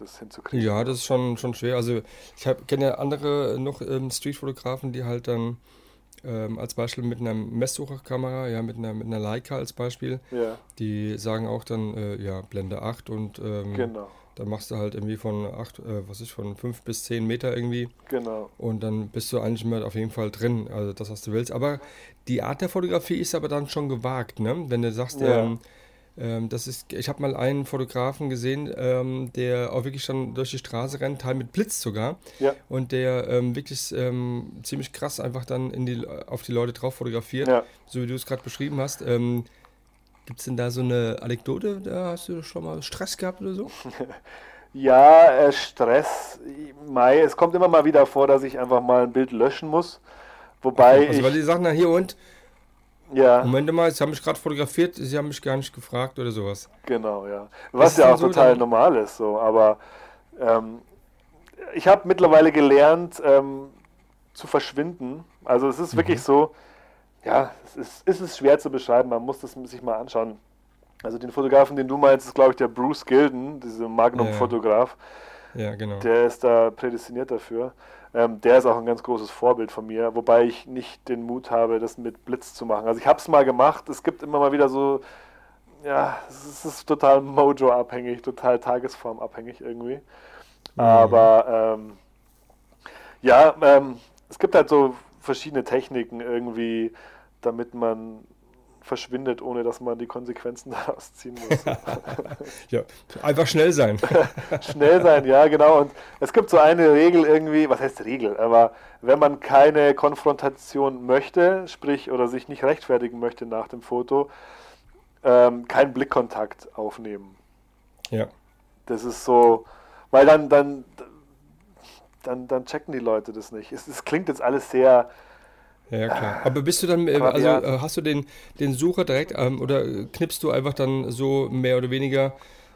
das hinzukriegen. Ja, das ist schon, schon schwer. Also ich kenne ja andere noch ähm, Streetfotografen, die halt dann ähm, als Beispiel mit einer Messsucherkamera, ja, mit einer, mit einer Leica als Beispiel, Ja, die sagen auch dann, äh, ja, Blende 8 und ähm, genau, dann machst du halt irgendwie von 8, äh, was ist, von 5 bis 10 Meter irgendwie genau. und dann bist du eigentlich immer auf jeden Fall drin, also das, was du willst. Aber die Art der Fotografie ist aber dann schon gewagt, ne? Wenn du sagst, Ja. ähm, ähm, das ist, ich habe mal einen Fotografen gesehen, ähm, der auch wirklich schon durch die Straße rennt, teil mit Blitz sogar, Ja, und der ähm, wirklich ähm, ziemlich krass einfach dann in die, auf die Leute drauf fotografiert, ja. so wie du es gerade beschrieben hast. Gibt es denn da so eine Anekdote, da hast du schon mal Stress gehabt oder so? Ja, äh, Stress, Mai, es kommt immer mal wieder vor, dass ich einfach mal ein Bild löschen muss. Wobei. Also, weil die sagen dann hier und. Ja. Moment mal, Sie haben mich gerade fotografiert, Sie haben mich gar nicht gefragt oder sowas. Genau, ja. Was ja auch so total normal ist, so. Aber ähm, ich habe mittlerweile gelernt, ähm, zu verschwinden. Also es ist mhm. wirklich so, ja, es ist, es ist schwer zu beschreiben, man muss das sich mal anschauen. Also den Fotografen, den du meinst, ist glaube ich der Bruce Gilden, dieser Magnum-Fotograf. Ja. ja. genau. Der ist da prädestiniert dafür. Ähm, der ist auch ein ganz großes Vorbild von mir, wobei ich nicht den Mut habe, das mit Blitz zu machen. Also ich habe es mal gemacht, es gibt immer mal wieder so, ja, es ist total Mojo-abhängig, total tagesformabhängig irgendwie. Mhm. Aber ähm, ja, ähm, es gibt halt so verschiedene Techniken irgendwie, damit man verschwindet, ohne dass man die Konsequenzen daraus ziehen muss. ja, einfach schnell sein. schnell sein, ja, genau. Und es gibt so eine Regel irgendwie, was heißt Regel, aber wenn man keine Konfrontation möchte, sprich oder sich nicht rechtfertigen möchte nach dem Foto, ähm, keinen Blickkontakt aufnehmen. Ja. Das ist so, weil dann, dann, dann, dann checken die Leute das nicht. Es, es klingt jetzt alles sehr ja, klar. Aber bist du dann, äh, also äh, hast du den, den Sucher direkt ähm, oder knippst du einfach dann so mehr oder weniger,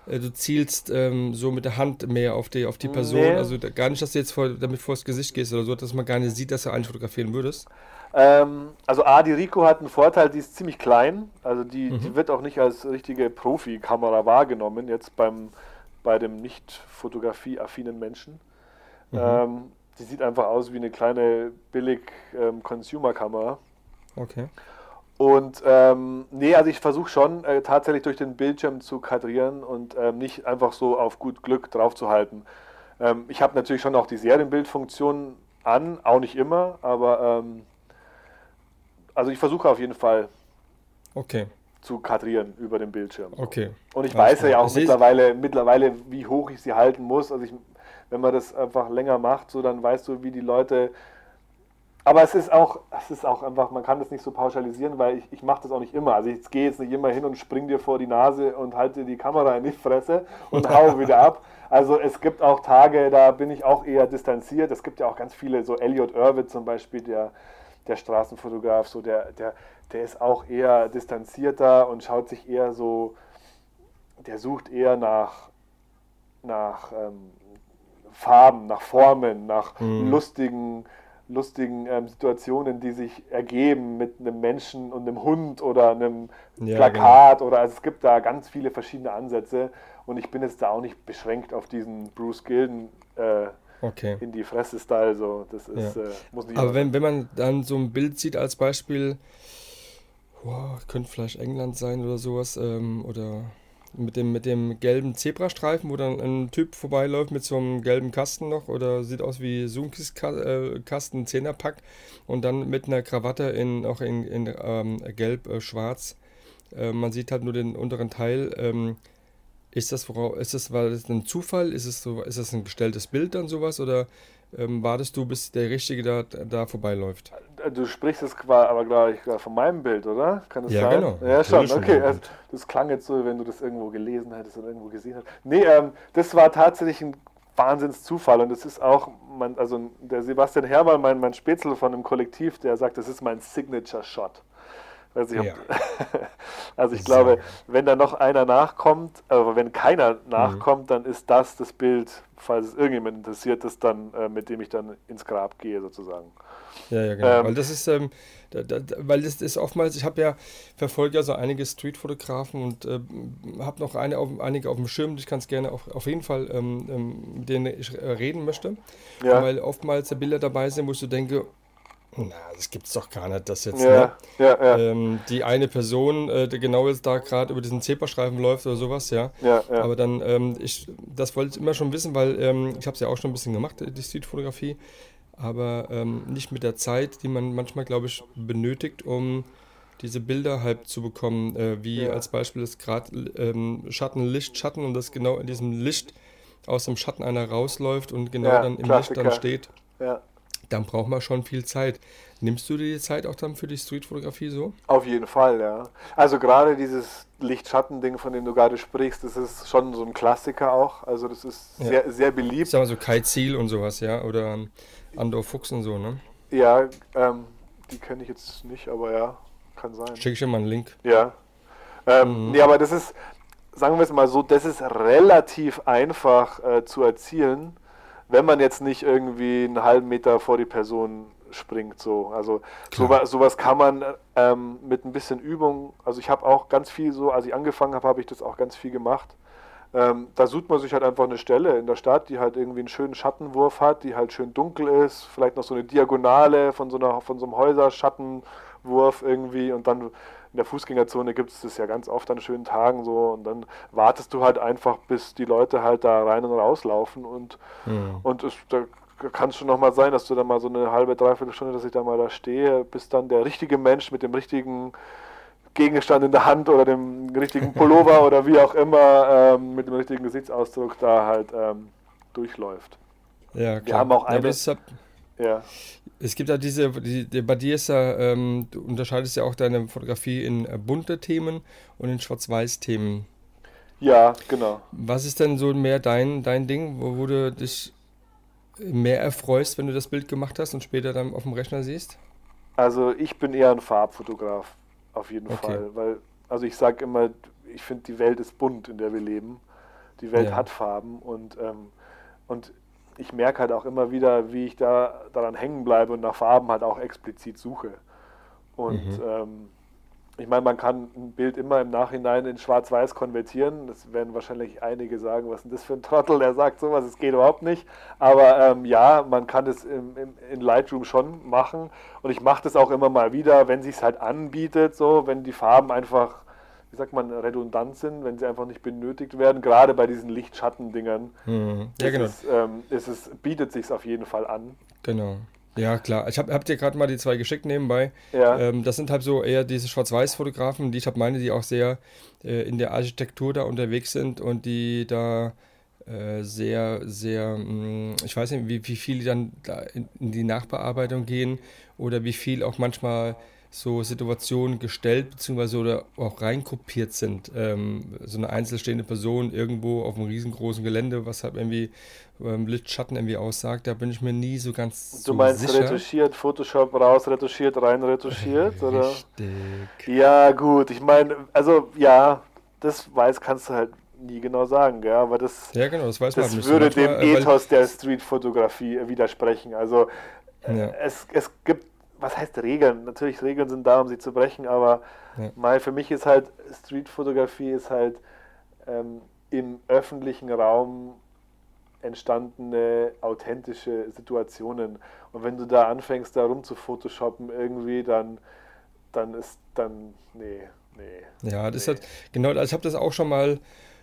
äh, du zielst ähm, so mit der Hand mehr auf die, auf die Person? Nee. Also da, gar nicht, dass du jetzt vor, damit vors Gesicht gehst oder so, dass man gar nicht sieht, dass du eigentlich fotografieren würdest? Ähm, also A, die Rico hat einen Vorteil, die ist ziemlich klein. Also die, mhm. die wird auch nicht als richtige Profi-Kamera wahrgenommen, jetzt beim, bei dem nicht fotografieaffinen Menschen. Mhm. Die sieht einfach aus wie eine kleine billig ähm, Consumer-Kamera. Okay. Und ähm, nee, also ich versuche schon äh, tatsächlich durch den Bildschirm zu kadrieren und ähm, nicht einfach so auf gut Glück drauf zu halten. Ähm, ich habe natürlich schon auch die Serienbildfunktion an, auch nicht immer, aber ähm, also ich versuche auf jeden Fall okay. zu kadrieren über den Bildschirm. Okay. Und ich weiß ja auch mittlerweile, mittlerweile, wie hoch ich sie halten muss. Also ich wenn man das einfach länger macht, so dann weißt du, wie die Leute. Aber es ist auch, es ist auch einfach, man kann das nicht so pauschalisieren, weil ich, ich mache das auch nicht immer. Also ich gehe jetzt nicht immer hin und spring dir vor die Nase und halte die Kamera in die Fresse und hau wieder ab. Also es gibt auch Tage, da bin ich auch eher distanziert. Es gibt ja auch ganz viele, so Elliot Irwin zum Beispiel, der, der Straßenfotograf, so der, der, der ist auch eher distanzierter und schaut sich eher so, der sucht eher nach, nach ähm, Farben, nach Formen, nach mhm. lustigen, lustigen ähm, Situationen, die sich ergeben mit einem Menschen und einem Hund oder einem ja, Plakat genau. oder also es gibt da ganz viele verschiedene Ansätze und ich bin jetzt da auch nicht beschränkt auf diesen Bruce Gilden äh, okay. in die Fresse-Style. So. Das ist, ja. äh, muss nicht Aber wenn, wenn man dann so ein Bild sieht als Beispiel, wow, könnte vielleicht England sein oder sowas ähm, oder mit dem, mit dem gelben Zebrastreifen, wo dann ein Typ vorbeiläuft mit so einem gelben Kasten noch oder sieht aus wie Sunkis äh, Kasten, Zehnerpack und dann mit einer Krawatte in, auch in, in ähm, gelb-schwarz. Äh, äh, man sieht halt nur den unteren Teil. Ähm, ist das, worauf, ist das, war das ein Zufall? Ist, es so, ist das ein gestelltes Bild dann sowas oder ähm, wartest du, bis der Richtige da, da vorbeiläuft? Du sprichst es aber, glaube ich, von meinem Bild, oder? Kann das ja, sein? Genau. Ja, schon. Okay, also, das klang jetzt so, wenn du das irgendwo gelesen hättest oder irgendwo gesehen hast. Nee, ähm, das war tatsächlich ein Wahnsinnszufall und es ist auch, mein, also der Sebastian Hermann, mein, mein Spätzle von dem Kollektiv, der sagt, das ist mein Signature-Shot. Also ich, ja. also ich glaube, wenn da noch einer nachkommt, aber wenn keiner mhm. nachkommt, mhm. dann ist das das Bild, falls es irgendjemand interessiert ist, dann äh, mit dem ich dann ins Grab gehe sozusagen. Ja, ja, genau. Ähm, weil das ist, ähm, da, da, weil das ist oftmals, ich habe ja verfolgt ja so einige Streetfotografen und äh, habe noch eine auf, einige auf dem Schirm, ich kann es gerne auf, auf jeden Fall ähm, ähm, mit denen ich äh, reden möchte. Ja. Weil oftmals Bilder dabei sind, wo ich so denke, na, das gibt's doch gar nicht, das jetzt. Ja, ne? ja, ja. Ähm, die eine Person, äh, die genau jetzt da gerade über diesen Zebrastreifen läuft oder sowas, ja. ja, ja. Aber dann, ähm, ich, das wollte ich immer schon wissen, weil ähm, ich habe es ja auch schon ein bisschen gemacht, die Streetfotografie, aber ähm, nicht mit der Zeit, die man manchmal, glaube ich, benötigt, um diese Bilder halt zu bekommen, äh, wie ja. als Beispiel ist gerade ähm, Schatten, Licht, Schatten und das genau in diesem Licht aus dem Schatten einer rausläuft und genau dann im Klassiker. Licht dann steht. Ja dann braucht man schon viel Zeit. Nimmst du dir die Zeit auch dann für die Streetfotografie so? Auf jeden Fall, ja. Also gerade dieses Licht-Schatten-Ding, von dem du gerade sprichst, das ist schon so ein Klassiker auch. Also das ist ja. sehr, sehr beliebt. Sag mal so Kai Ziel und sowas, ja? Oder Andor Fuchs und so, ne? Ja, ähm, die kenne ich jetzt nicht, aber ja, kann sein. Schicke ich dir mal einen Link. Ja. Ähm, mhm. Nee, aber das ist, sagen wir es mal so, das ist relativ einfach äh, zu erzielen, wenn man jetzt nicht irgendwie einen halben Meter vor die Person springt. So. Also sowas, sowas kann man ähm, mit ein bisschen Übung, also ich habe auch ganz viel so, als ich angefangen habe, habe ich das auch ganz viel gemacht. Ähm, da sucht man sich halt einfach eine Stelle in der Stadt, die halt irgendwie einen schönen Schattenwurf hat, die halt schön dunkel ist, vielleicht noch so eine Diagonale von so, einer, von so einem Häuserschattenwurf irgendwie und dann in der Fußgängerzone gibt es das ja ganz oft an schönen Tagen so und dann wartest du halt einfach, bis die Leute halt da rein und rauslaufen und, mhm. und es, da kann es schon nochmal sein, dass du dann mal so eine halbe, dreiviertel Stunde, dass ich da mal da stehe, bis dann der richtige Mensch mit dem richtigen Gegenstand in der Hand oder dem richtigen Pullover oder wie auch immer ähm, mit dem richtigen Gesichtsausdruck da halt ähm, durchläuft. Ja, klar. Wir haben auch eine, ja. Es gibt ja diese, die, die, bei dir ist ja, ähm, du unterscheidest ja auch deine Fotografie in äh, bunte Themen und in Schwarz-Weiß-Themen. Ja, genau. Was ist denn so mehr dein, dein Ding, wo, wo du dich mehr erfreust, wenn du das Bild gemacht hast und später dann auf dem Rechner siehst? Also ich bin eher ein Farbfotograf, auf jeden okay. Fall. Weil, also ich sage immer, ich finde, die Welt ist bunt, in der wir leben. Die Welt ja. hat Farben und, ähm, und ich merke halt auch immer wieder, wie ich da daran hängen bleibe und nach Farben halt auch explizit suche. Und mhm. ähm, ich meine, man kann ein Bild immer im Nachhinein in Schwarz-Weiß konvertieren. Das werden wahrscheinlich einige sagen, was ist denn das für ein Trottel, der sagt sowas, es geht überhaupt nicht. Aber ähm, ja, man kann das im, im, in Lightroom schon machen. Und ich mache das auch immer mal wieder, wenn sich es halt anbietet, so, wenn die Farben einfach wie sagt man, redundant sind, wenn sie einfach nicht benötigt werden, gerade bei diesen Lichtschattendingern. Mhm. Ja, genau. Es, ähm, ist es bietet sich auf jeden Fall an. Genau. Ja, klar. Ich habe hab dir gerade mal die zwei geschickt nebenbei. Ja. Ähm, das sind halt so eher diese Schwarz-Weiß-Fotografen, die ich habe meine, die auch sehr äh, in der Architektur da unterwegs sind und die da sehr, sehr, mh, mm, ich weiß nicht, wie, wie viel dann da in, die Nachbearbeitung gehen oder wie viel auch manchmal so Situationen gestellt bzw. oder auch reinkopiert sind. Ähm, so eine einzelstehende Person irgendwo auf einem riesengroßen Gelände, was halt irgendwie ähm, Lichtschatten irgendwie aussagt, da bin ich mir nie so ganz Du so meinst sicher. retuschiert, Photoshop raus, retuschiert, rein retuschiert? Richtig. Oder? Ja, gut, ich meine, also ja, das weiß, kannst du halt nie genau sagen, gell? aber das, ja, genau, das, das würde dem Ethos der Street-Fotografie widersprechen. Also ja. es, es gibt was heißt Regeln? Natürlich, Regeln sind da, um sie zu brechen, aber ja. mal für mich ist halt Streetfotografie ist halt ähm, im öffentlichen Raum entstandene authentische Situationen. Und wenn du da anfängst, da rum zu photoshoppen irgendwie, dann, dann ist dann, nee, nee. Ja, das nee. hat, genau, also ich habe das auch schon mal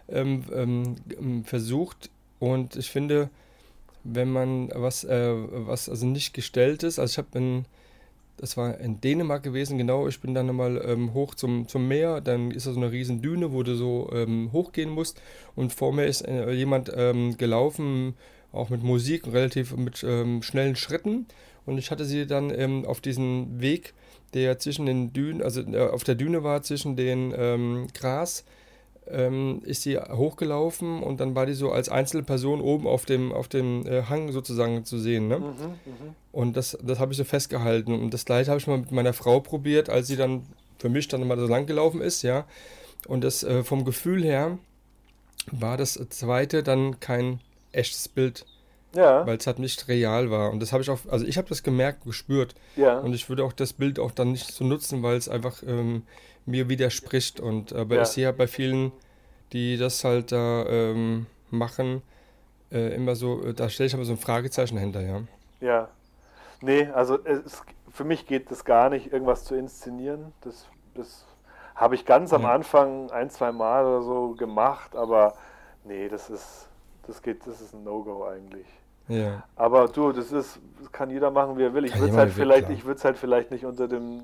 ähm, ähm, versucht und ich finde, wenn man was, äh, was also nicht gestellt ist, also ich habe in das war in Dänemark gewesen, genau. Ich bin dann nochmal ähm, hoch zum, zum Meer. Dann ist da so eine riesen Düne, wo du so ähm, hochgehen musst. Und vor mir ist äh, jemand ähm, gelaufen, auch mit Musik, relativ mit ähm, schnellen Schritten. Und ich hatte sie dann ähm, auf diesen Weg, der zwischen den Dünen, also äh, auf der Düne war, zwischen den ähm, Gras ähm, ist sie hochgelaufen und dann war die so als einzelne Person oben auf dem, auf dem äh, Hang sozusagen zu sehen. Ne? Mhm, mh. Und das, das habe ich so festgehalten. Und das gleiche habe ich mal mit meiner Frau probiert, als sie dann für mich dann mal so lang gelaufen ist, ja. Und das äh, vom Gefühl her war das zweite dann kein echtes Bild. Ja. Weil es halt nicht real war. Und das habe ich auch, also ich habe das gemerkt, gespürt. Ja. Und ich würde auch das Bild auch dann nicht so nutzen, weil es einfach ähm, mir widerspricht. Und aber ja. ich sehe halt bei vielen, die das halt da ähm, machen, äh, immer so, äh, da stelle ich aber so ein Fragezeichen hinter, ja. Ja. Nee, also es, für mich geht das gar nicht, irgendwas zu inszenieren. Das, das habe ich ganz am ja. Anfang ein, zwei Mal oder so gemacht, aber nee, das ist, das geht, das ist ein No-Go eigentlich. Ja. Aber du, das ist, das kann jeder machen, wie er will. Ich würde es halt vielleicht, ich würde es halt vielleicht nicht unter dem äh,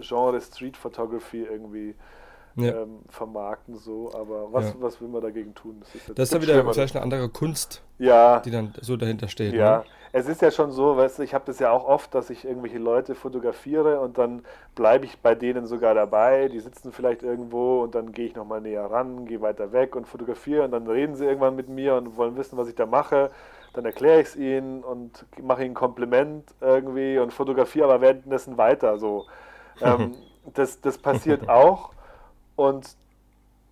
Genre Street Photography irgendwie ja. ähm, vermarkten, so, aber was, ja. was will man dagegen tun? Das ist, das ist dann wieder vielleicht eine andere Kunst, ja. die dann so dahinter steht. Ja, ne? es ist ja schon so, weißt du, ich habe das ja auch oft, dass ich irgendwelche Leute fotografiere und dann bleibe ich bei denen sogar dabei, die sitzen vielleicht irgendwo und dann gehe ich nochmal näher ran, gehe weiter weg und fotografiere und dann reden sie irgendwann mit mir und wollen wissen, was ich da mache dann erkläre ich es ihnen und mache ihnen ein Kompliment irgendwie und fotografiere aber währenddessen weiter. So. Ähm, das, das passiert auch und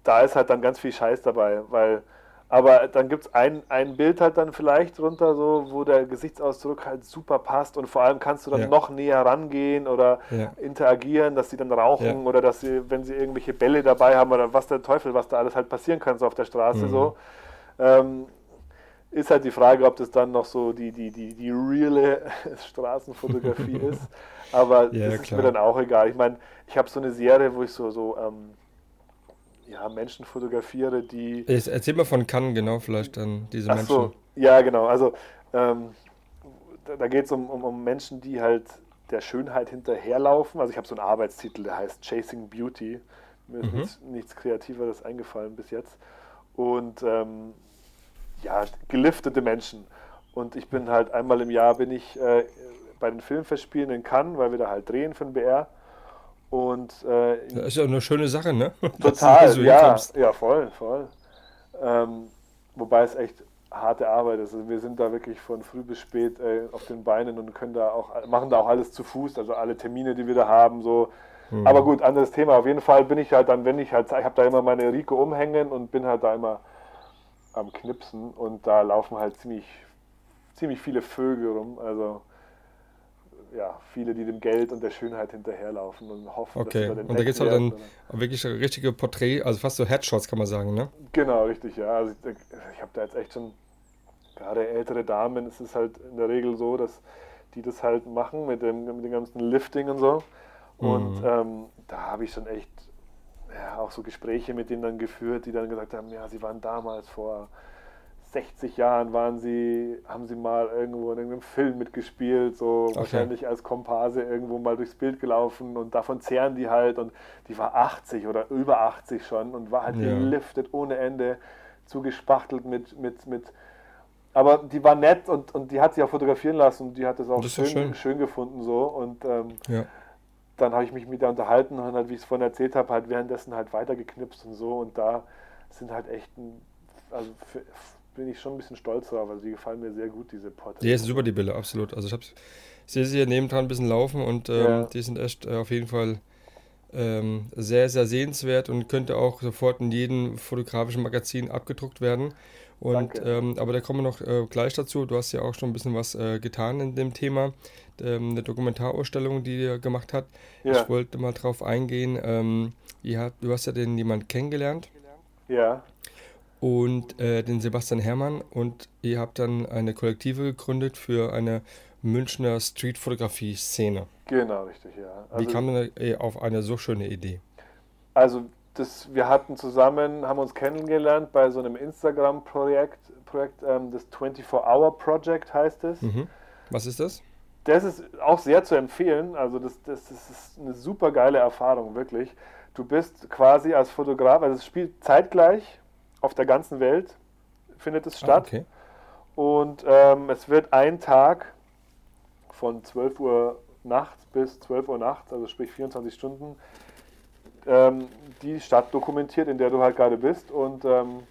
da ist halt dann ganz viel Scheiß dabei, weil aber dann gibt es ein, ein Bild halt dann vielleicht drunter, so, wo der Gesichtsausdruck halt super passt und vor allem kannst du dann ja. noch näher rangehen oder ja. interagieren, dass sie dann rauchen ja. oder dass sie, wenn sie irgendwelche Bälle dabei haben oder was der Teufel, was da alles halt passieren kann so auf der Straße mhm. so. Ähm, ist halt die Frage, ob das dann noch so die, die, die, die reale Straßenfotografie ist. Aber ja, das ist mir dann auch egal. Ich meine, ich habe so eine Serie, wo ich so, so ähm, ja, Menschen fotografiere, die. Erzähl mal von Cannes, genau, vielleicht dann diese Ach Menschen. So, ja, genau. Also ähm, da, da geht es um, um, um Menschen, die halt der Schönheit hinterherlaufen. Also ich habe so einen Arbeitstitel, der heißt Chasing Beauty. Mir ist mhm. nichts, nichts Kreativeres eingefallen bis jetzt. Und ähm, ja, geliftete Menschen. Und ich bin halt einmal im Jahr bin ich äh, bei den Filmfestspielen in Cannes, weil wir da halt drehen für den BR. Und äh, das ist ja eine schöne Sache, ne? Total, so ja, ja, voll, voll. Ähm, wobei es echt harte Arbeit ist. Also wir sind da wirklich von früh bis spät äh, auf den Beinen und können da auch machen da auch alles zu Fuß, also alle Termine, die wir da haben, so. Mhm. Aber gut, anderes Thema. Auf jeden Fall bin ich halt dann, wenn ich halt, ich habe da immer meine Rico umhängen und bin halt da immer am Knipsen und da laufen halt ziemlich, ziemlich viele Vögel rum. Also ja, viele, die dem Geld und der Schönheit hinterherlaufen und hoffen, okay. dass sie da Und da gibt es halt dann wirklich richtige Porträt, also fast so Headshots kann man sagen, ne? Genau, richtig, ja. Also ich, ich habe da jetzt echt schon, gerade ältere Damen, ist es halt in der Regel so, dass die das halt machen mit dem, mit dem ganzen Lifting und so. Und mhm. ähm, da habe ich schon echt ja, auch so Gespräche mit denen dann geführt, die dann gesagt haben, ja, sie waren damals vor 60 Jahren waren sie, haben sie mal irgendwo in irgendeinem Film mitgespielt, so okay. wahrscheinlich als Komparse irgendwo mal durchs Bild gelaufen und davon zehren die halt und die war 80 oder über 80 schon und war halt ja. geliftet ohne Ende, zugespachtelt mit, mit, mit aber die war nett und, und die hat sich auch fotografieren lassen und die hat das auch schön, schön. schön, gefunden so und ähm, ja dann habe ich mich mit der unterhalten und halt, wie ich es vorhin erzählt habe, halt währenddessen halt weitergeknipst und so. Und da sind halt echt, ein, also für, bin ich schon ein bisschen stolz drauf. Also die gefallen mir sehr gut, diese Porträts. Ja, ist super, die Bilder, absolut. Also ich habe sehe sie hier nebendran ein bisschen laufen und ähm, ja. die sind echt äh, auf jeden Fall ähm, sehr, sehr sehenswert und könnte auch sofort in jedem fotografischen Magazin abgedruckt werden. Und, ähm, aber da kommen wir noch äh, gleich dazu. Du hast ja auch schon ein bisschen was äh, getan in dem Thema, ähm, eine Dokumentarausstellung, die ihr gemacht habt. Ja. Ich wollte mal drauf eingehen. Ähm, hat, du hast ja den jemand kennengelernt. Ja. Und äh, den Sebastian Herrmann und ihr habt dann eine Kollektive gegründet für eine Münchner Streetfotografie-Szene. Genau, richtig, ja. Also, Wie kam äh, auf eine so schöne Idee? Also das, wir hatten zusammen, haben uns kennengelernt bei so einem Instagram-Projekt, Projekt, ähm, das 24-Hour Project heißt es. Mhm. Was ist das? Das ist auch sehr zu empfehlen. Also das, das, das ist eine super geile Erfahrung, wirklich. Du bist quasi als Fotograf, also es spielt zeitgleich auf der ganzen Welt, findet es ah, statt. Ah, okay. Und ähm, es wird ein Tag von 12 Uhr nachts bis 12 Uhr nachts, also sprich 24 Stunden, ähm, die Stadt dokumentiert, in der du halt gerade bist. Und ähm,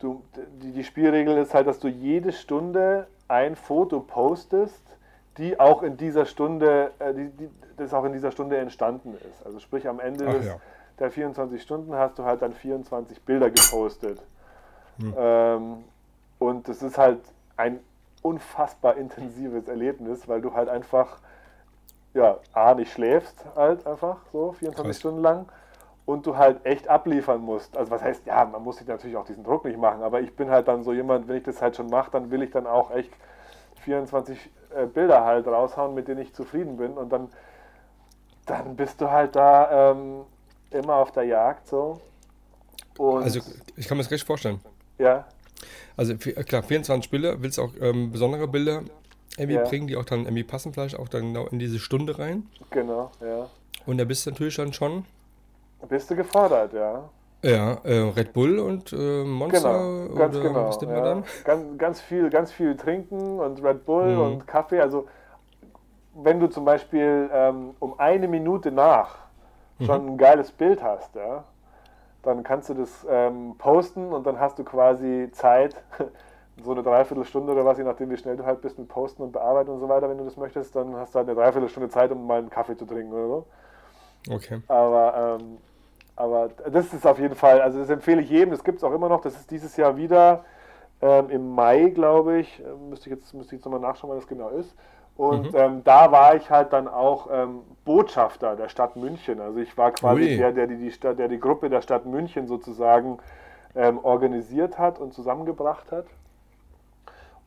du, die, die Spielregel ist halt, dass du jede Stunde ein Foto postest, die auch in dieser Stunde, äh, die, die, das auch in dieser Stunde entstanden ist. Also sprich am Ende des, ja. Der 24 Stunden hast du halt dann 24 Bilder gepostet. Hm. Ähm, und das ist halt ein unfassbar intensives Erlebnis, weil du halt einfach ja, A, nicht schläfst halt einfach so 24 Krass. Stunden lang und du halt echt abliefern musst. Also was heißt, ja, man muss sich natürlich auch diesen Druck nicht machen, aber ich bin halt dann so jemand, wenn ich das halt schon mache, dann will ich dann auch echt 24 äh, Bilder halt raushauen, mit denen ich zufrieden bin und dann, dann bist du halt da ähm, immer auf der Jagd so. Und also ich kann mir das recht vorstellen. Ja. Also klar, 24 Bilder, willst du auch ähm, besondere Bilder irgendwie ja. bringen, die auch dann irgendwie passen vielleicht auch dann genau in diese Stunde rein. Genau, ja. Und da bist du natürlich dann schon Bist du gefordert, ja. Ja, äh, Red Bull und äh, Monster genau, ganz oder genau. was nimmt ja. dann? Ganz, ganz viel, ganz viel trinken und Red Bull Mhm. und Kaffee. Also wenn du zum Beispiel ähm, um eine Minute nach. Schon ein geiles Bild hast, ja, dann kannst du das ähm, posten und dann hast du quasi Zeit, so eine Dreiviertelstunde oder was, je nachdem wie schnell du halt bist mit Posten und Bearbeiten und so weiter, wenn du das möchtest, dann hast du halt eine Dreiviertelstunde Zeit, um mal einen Kaffee zu trinken oder so. Okay. Aber, ähm, aber das ist auf jeden Fall, also das empfehle ich jedem, das gibt es auch immer noch, das ist dieses Jahr wieder ähm, im Mai, glaube ich, Ähm, müsste ich jetzt, müsste ich jetzt nochmal nachschauen, wann das genau ist. Und Mhm. ähm, da war ich halt dann auch ähm, Botschafter der Stadt München. Also ich war quasi Ui. der, der die, die, Stadt, der die Gruppe der Stadt München sozusagen ähm, organisiert hat und zusammengebracht hat.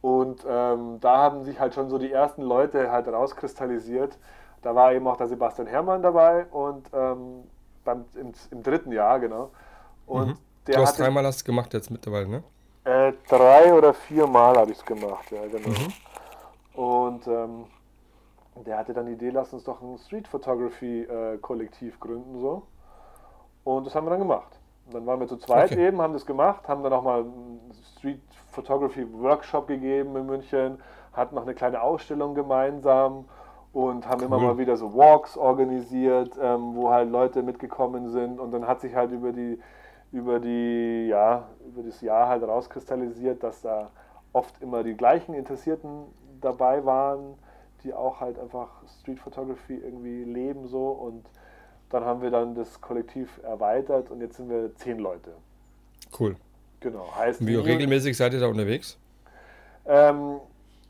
Und ähm, da haben sich halt schon so die ersten Leute halt rauskristallisiert. Da war eben auch der Sebastian Herrmann dabei und ähm, beim, im, im dritten Jahr, genau. Und Mhm. der Du hast dreimal hast du gemacht jetzt mittlerweile, ne? äh, drei oder vier Mal habe ich es gemacht, ja, genau. Mhm. Und ähm, der hatte dann die Idee, lass uns doch ein Street Photography äh, Kollektiv gründen, so. Und das haben wir dann gemacht. Und dann waren wir zu zweit Okay. eben, haben das gemacht, haben dann auch mal einen Street Photography Workshop gegeben in München, hatten noch eine kleine Ausstellung gemeinsam und haben immer Cool. mal wieder so Walks organisiert, ähm, wo halt Leute mitgekommen sind. Und dann hat sich halt über die über die, ja, über das Jahr halt rauskristallisiert, dass da oft immer die gleichen Interessierten dabei waren, die auch halt einfach Street Photography irgendwie leben so und dann haben wir dann das Kollektiv erweitert und jetzt sind wir zehn Leute. Cool. Genau. Heißt Wie regelmäßig seid ihr da unterwegs? Ähm,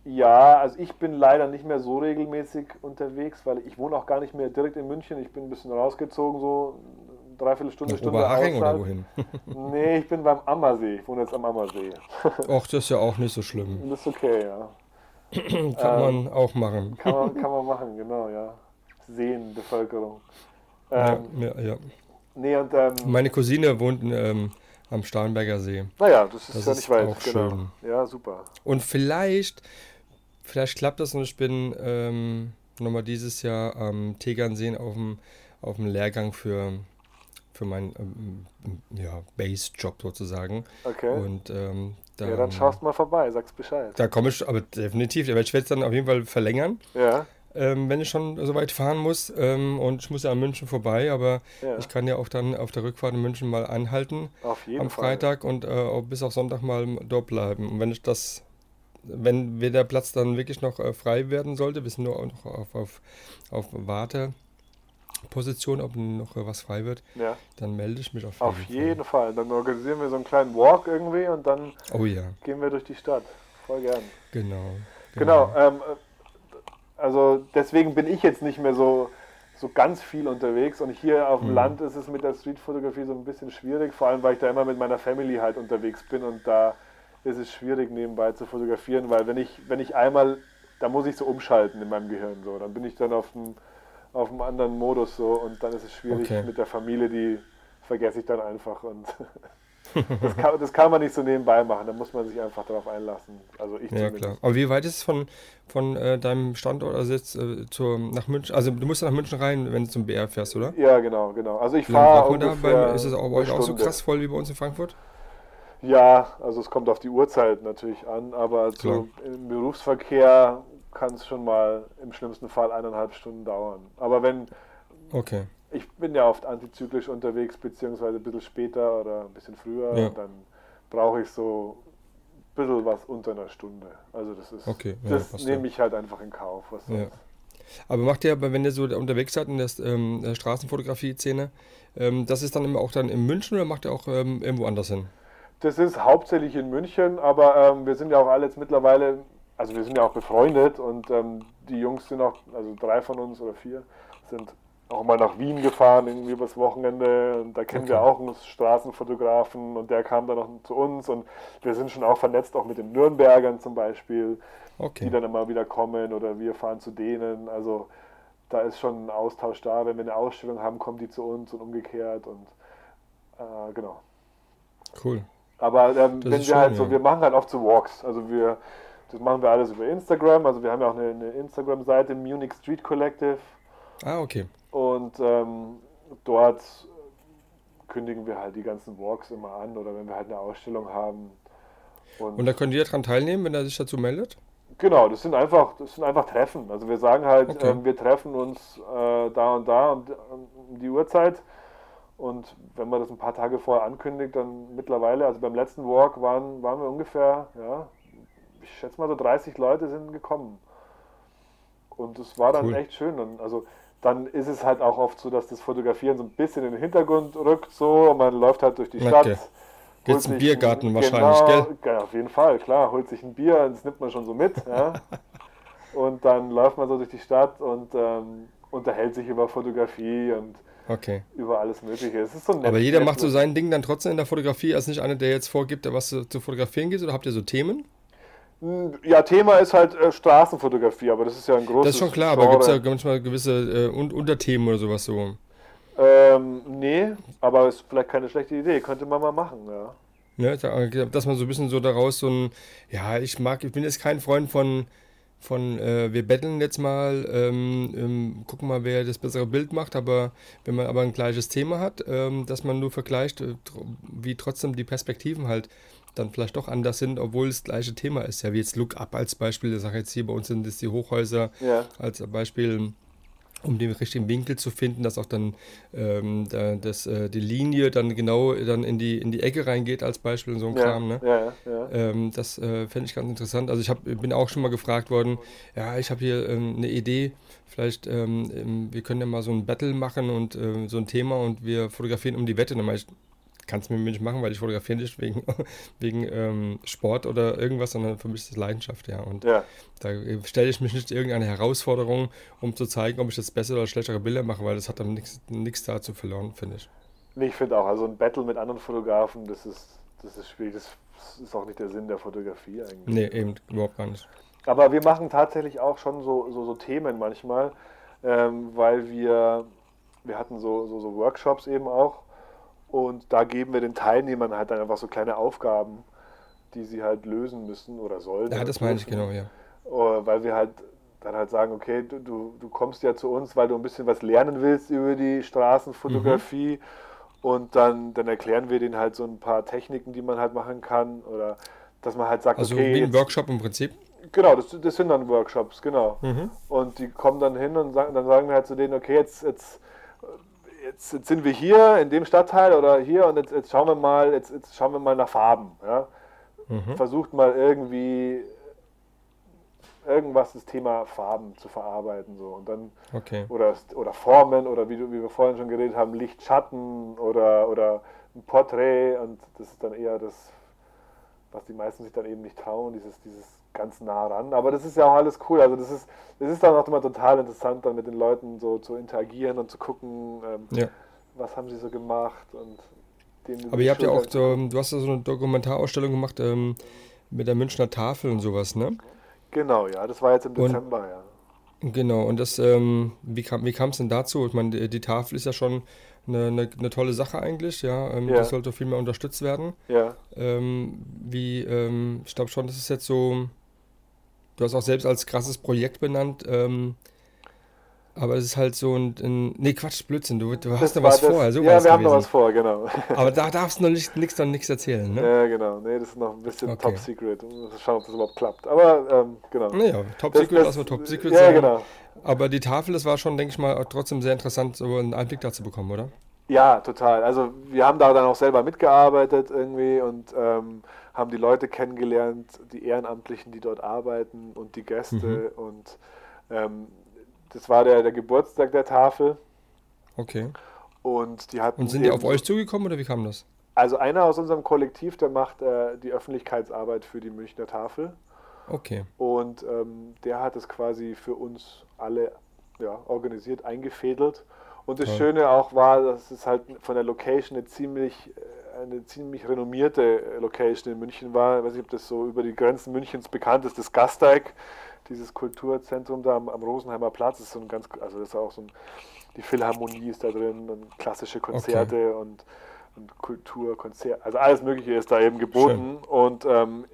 ja, also ich bin leider nicht mehr so regelmäßig unterwegs, weil ich wohne auch gar nicht mehr direkt in München. Ich bin ein bisschen rausgezogen, so eine Dreiviertelstunde, Nach Stunde Oberhaching oder wohin? Nee, ich bin beim Ammersee. Ich wohne jetzt am Ammersee. Och, das ist ja auch nicht so schlimm. Das ist okay, ja. Kann man auch machen. Kann man, kann man machen, genau, ja. Seenbevölkerung. Ja, Ähm, ja, ja. Nee, und ähm, Meine Cousine wohnt ähm, am Starnberger See. naja, das ist das ja ist nicht weit. auch genau. schön. Ja, super. Und vielleicht, vielleicht klappt das und ich bin ähm, nochmal dieses Jahr am Tegernsee auf dem, auf dem Lehrgang für, für meinen ähm, ja, Base-Job sozusagen. Okay. Und ähm, da, ja, dann schaust mal vorbei, sagst Bescheid. da komme ich, aber definitiv, ich werde es dann auf jeden Fall verlängern, Ja, ähm, wenn ich schon so weit fahren muss. Ähm, und ich muss ja an München vorbei, aber ja. ich kann ja auch dann auf der Rückfahrt in München mal anhalten auf jeden am Fall. Freitag und äh, auch bis auf Sonntag mal dort bleiben. Und wenn ich das, wenn der Platz dann wirklich noch äh, frei werden sollte, wir sind nur auch noch auf, auf, auf Warteposition, ob noch was frei wird, Ja, dann melde ich mich auf, auf jeden jeden Fall. Dann organisieren wir so einen kleinen Walk irgendwie und dann Fall. Oh ja, gehen wir durch die Stadt. Voll gern. genau. Genau. Ähm, äh, also deswegen bin ich jetzt nicht mehr so, so ganz viel unterwegs und hier auf dem Mhm. Land ist es mit der Streetfotografie so ein bisschen schwierig, vor allem weil ich da immer mit meiner Family halt unterwegs bin und da ist es schwierig nebenbei zu fotografieren, weil wenn ich, wenn ich einmal, da muss ich so umschalten in meinem Gehirn so, dann bin ich dann auf dem, auf einem anderen Modus so und dann ist es schwierig Okay. mit der Familie, die vergesse ich dann einfach und das, kann, das kann man nicht so nebenbei machen, da muss man sich einfach darauf einlassen, also ich Ja, zumindest. klar. Aber wie weit ist es von, von äh, deinem Standort also jetzt äh, zur, nach München? Also du musst nach München rein, wenn du zum BR fährst, oder? Ja, genau, genau. Also ich fahre da? ist es auch bei euch auch so krass voll wie bei uns in Frankfurt? Ja, also es kommt auf die Uhrzeit natürlich an, aber so im Berufsverkehr kann es schon mal im schlimmsten Fall eineinhalb Stunden dauern. Aber wenn, Okay. ich bin ja oft antizyklisch unterwegs, beziehungsweise ein bisschen später oder ein bisschen früher, Ja. dann brauche ich so ein bisschen was unter einer Stunde. Also das ist, Okay, ja, das nehme ich halt einfach in Kauf. Was Ja. Aber macht ihr, aber wenn ihr so unterwegs seid in der, ähm, der Straßenfotografie-Szene, ähm, das ist dann immer auch dann in München oder macht ihr auch ähm, irgendwo anders hin? Das ist hauptsächlich in München, aber ähm, wir sind ja auch alle jetzt mittlerweile, also wir sind ja auch befreundet und ähm, die Jungs sind auch, also drei von uns oder vier, sind auch mal nach Wien gefahren, irgendwie übers Wochenende. Und da kennen wir Okay. auch einen Straßenfotografen und der kam dann noch zu uns und wir sind schon auch vernetzt, auch mit den Nürnbergern zum Beispiel, die Okay. dann immer wieder kommen oder wir fahren zu denen. Also da ist schon ein Austausch da. Wenn wir eine Ausstellung haben, kommen die zu uns und umgekehrt und äh, genau. Cool. Aber ähm, wenn wir halt so, ja. wir machen halt oft so Walks. Also wir, das machen wir alles über Instagram. Also wir haben ja auch eine, eine Instagram-Seite, Munich Street Collective. Ah, okay. Und ähm, dort kündigen wir halt die ganzen Walks immer an oder wenn wir halt eine Ausstellung haben. Und, und da können die daran teilnehmen, wenn er sich dazu meldet? Genau, das sind einfach, das sind einfach Treffen. Also wir sagen halt, okay. ähm, wir treffen uns äh, da und da und um die Uhrzeit. Und wenn man das ein paar Tage vorher ankündigt, dann mittlerweile, also beim letzten Walk waren, waren wir ungefähr, ja, ich schätze mal so 30 Leute sind gekommen. Und das war dann cool. echt schön. Und also dann ist es halt auch oft so, dass das Fotografieren so ein bisschen in den Hintergrund rückt so und man läuft halt durch die Stadt. Okay. Geht zum Biergarten ein, wahrscheinlich, genau, gell? auf jeden Fall, klar, holt sich ein Bier, das nimmt man schon so mit. Ja. und dann läuft man so durch die Stadt und ähm, unterhält sich über Fotografie und okay. über alles Mögliche. Es ist so nett, Aber jeder macht so sein Ding dann trotzdem in der Fotografie, als nicht einer, der jetzt vorgibt, was zu, zu fotografieren geht, oder habt ihr so Themen? Ja, Thema ist halt äh, Straßenfotografie, aber das ist ja ein großes. Das ist schon klar, aber gibt es ja manchmal gewisse äh, Unterthemen oder sowas so? Ähm, nee, aber ist vielleicht keine schlechte Idee, könnte man mal machen, ja. Ne, dass man so ein bisschen so daraus so ein, ja, ich mag, ich bin jetzt kein Freund von, von äh, wir betteln jetzt mal, ähm, ähm, gucken mal, wer das bessere Bild macht, aber wenn man aber ein gleiches Thema hat, ähm, dass man nur vergleicht, äh, wie trotzdem die Perspektiven halt dann vielleicht doch anders sind, obwohl es das gleiche Thema ist. Ja, wie jetzt Look Up als Beispiel, das sage jetzt hier bei uns sind das die Hochhäuser ja. als Beispiel um den richtigen Winkel zu finden, dass auch dann ähm, da, das, äh, die Linie dann genau dann in die, in die Ecke reingeht als Beispiel und so ein ja, Kram. Ne? Ja, ja. Ähm, das äh, fände ich ganz interessant. Also ich hab, bin auch schon mal gefragt worden, ja, ich habe hier ähm, eine Idee, vielleicht, ähm, ähm, wir können ja mal so ein Battle machen und äh, so ein Thema und wir fotografieren um die Wette. Dann ich, kannst du mir nicht machen, weil ich fotografiere nicht wegen, wegen ähm, Sport oder irgendwas, sondern für mich ist das Leidenschaft, ja. Und ja. da stelle ich mich nicht irgendeine Herausforderung, um zu zeigen, ob ich jetzt bessere oder schlechtere Bilder mache, weil das hat dann nichts dazu verloren, finde ich. Nee, ich finde auch, also ein Battle mit anderen Fotografen, das ist, das ist schwierig. Das ist auch nicht der Sinn der Fotografie eigentlich. Nee, eben, überhaupt gar nicht. Aber wir machen tatsächlich auch schon so, so, so Themen manchmal, ähm, weil wir, wir hatten so, so, so Workshops eben auch und da geben wir den Teilnehmern halt dann einfach so kleine Aufgaben, die sie halt lösen müssen oder sollen. Ja, das meine ich genau, ja. Oh, weil wir halt dann halt sagen, okay, du, du kommst ja zu uns, weil du ein bisschen was lernen willst über die Straßenfotografie. Mhm. Und dann, dann erklären wir denen halt so ein paar Techniken, die man halt machen kann. Oder dass man halt sagt, also okay. wie ein Workshop im Prinzip? Genau, das, das sind dann Workshops, genau. Mhm. Und die kommen dann hin und sagen, dann sagen wir halt zu denen, okay, jetzt, jetzt jetzt, jetzt, sind wir hier in dem Stadtteil oder hier und jetzt, jetzt schauen wir mal, jetzt, jetzt, schauen wir mal nach Farben. Ja? Mhm. Versucht mal irgendwie irgendwas das Thema Farben zu verarbeiten so und dann okay. oder oder Formen oder wie, wie wir vorhin schon geredet haben Licht Schatten oder oder ein Porträt und das ist dann eher das was die meisten sich dann eben nicht trauen dieses dieses ganz nah ran. Aber das ist ja auch alles cool. Also das ist, das ist dann auch immer total interessant, dann mit den Leuten so zu interagieren und zu gucken, ähm, ja. was haben sie so gemacht und den, Aber ihr habt ja auch so, du hast ja so eine Dokumentarausstellung gemacht ähm, mit der Münchner Tafel und sowas, ne? Genau, ja, das war jetzt im Dezember, und, ja. Genau, und das, ähm, wie kam wie es denn dazu? Ich meine, die, die, Tafel ist ja schon eine, eine, eine tolle Sache eigentlich, ja. Ähm, ja. Das sollte viel mehr unterstützt werden. Ja. Ähm, wie, ähm, ich glaube schon, das ist jetzt so Du hast auch selbst als krasses Projekt benannt. Ähm, aber es ist halt so ein, ein nee, Quatsch, Blödsinn, du, du hast noch was das, vor. So ja, wir haben noch was vor, genau. Aber da darfst du noch nicht, nichts noch nichts erzählen, ne? Ja, genau. Nee, das ist noch ein bisschen okay. Top Secret. Mal schauen, ob das überhaupt klappt. Aber, ähm, genau. Naja, Top das, Secret, das, also Top Secret Ja, sagen. genau. Aber die Tafel, das war schon, denke ich mal, trotzdem sehr interessant, so einen Einblick dazu bekommen, oder? Ja, total. Also wir haben da dann auch selber mitgearbeitet irgendwie und ähm, haben die Leute kennengelernt, die Ehrenamtlichen, die dort arbeiten und die Gäste. Mhm. Und ähm, das war der, der Geburtstag der Tafel. Okay. Und die hatten. Und sind die auf euch zugekommen oder wie kam das? Also einer aus unserem Kollektiv, der macht äh, die Öffentlichkeitsarbeit für die Münchner Tafel. Okay. Und ähm, der hat es quasi für uns alle ja, organisiert, eingefädelt. Und das ja. Schöne auch war, dass es halt von der Location eine ziemlich äh, eine ziemlich renommierte Location in München war. Ich weiß nicht, ob das so über die Grenzen Münchens bekannt ist, das Gasteig, dieses Kulturzentrum da am, am Rosenheimer Platz. Das ist so ein ganz, also das ist auch so ein, die Philharmonie ist da drin und klassische Konzerte okay. und, und Kultur, also alles Mögliche ist da eben geboten. Schön. Und ähm,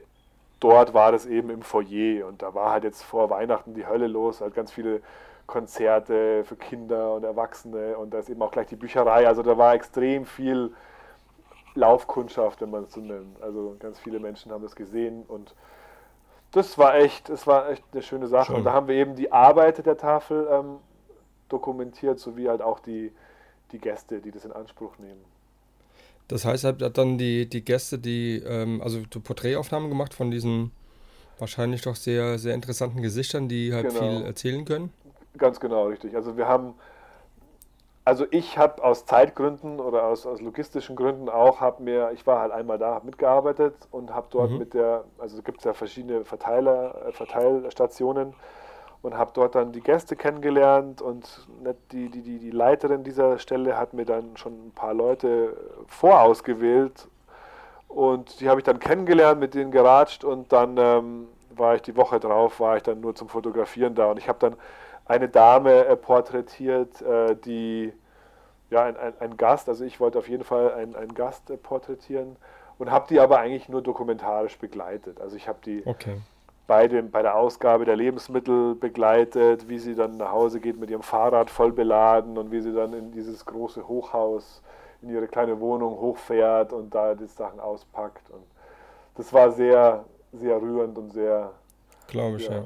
dort war das eben im Foyer und da war halt jetzt vor Weihnachten die Hölle los, halt ganz viele Konzerte für Kinder und Erwachsene und da ist eben auch gleich die Bücherei. Also da war extrem viel Laufkundschaft, wenn man es so nennt. Also ganz viele Menschen haben das gesehen und das war echt, das war echt eine schöne Sache. Schon. Und da haben wir eben die Arbeit der Tafel ähm, dokumentiert, sowie halt auch die, die Gäste, die das in Anspruch nehmen. Das heißt, ihr habt dann die, die Gäste, die, ähm, also Porträtaufnahmen gemacht von diesen wahrscheinlich doch sehr, sehr interessanten Gesichtern, die halt genau. viel erzählen können? Ganz genau, richtig. Also wir haben, also ich habe aus Zeitgründen oder aus, aus logistischen Gründen auch, habe mir, ich war halt einmal da, habe mitgearbeitet und habe dort mhm. mit der, also gibt es ja verschiedene Verteiler, äh, Verteilstationen und habe dort dann die Gäste kennengelernt und die, die, die, die Leiterin dieser Stelle hat mir dann schon ein paar Leute vorausgewählt und die habe ich dann kennengelernt, mit denen geratscht und dann ähm, war ich die Woche drauf, war ich dann nur zum Fotografieren da und ich habe dann eine Dame äh, porträtiert, äh, die, ja, ein, ein, ein, Gast, also ich wollte auf jeden Fall einen, einen Gast äh, porträtieren und habe die aber eigentlich nur dokumentarisch begleitet. Also ich habe die okay. bei, dem, bei der Ausgabe der Lebensmittel begleitet, wie sie dann nach Hause geht mit ihrem Fahrrad voll beladen und wie sie dann in dieses große Hochhaus, in ihre kleine Wohnung hochfährt und da die Sachen auspackt. Und das war sehr, sehr rührend und sehr. Glaube ich, ja.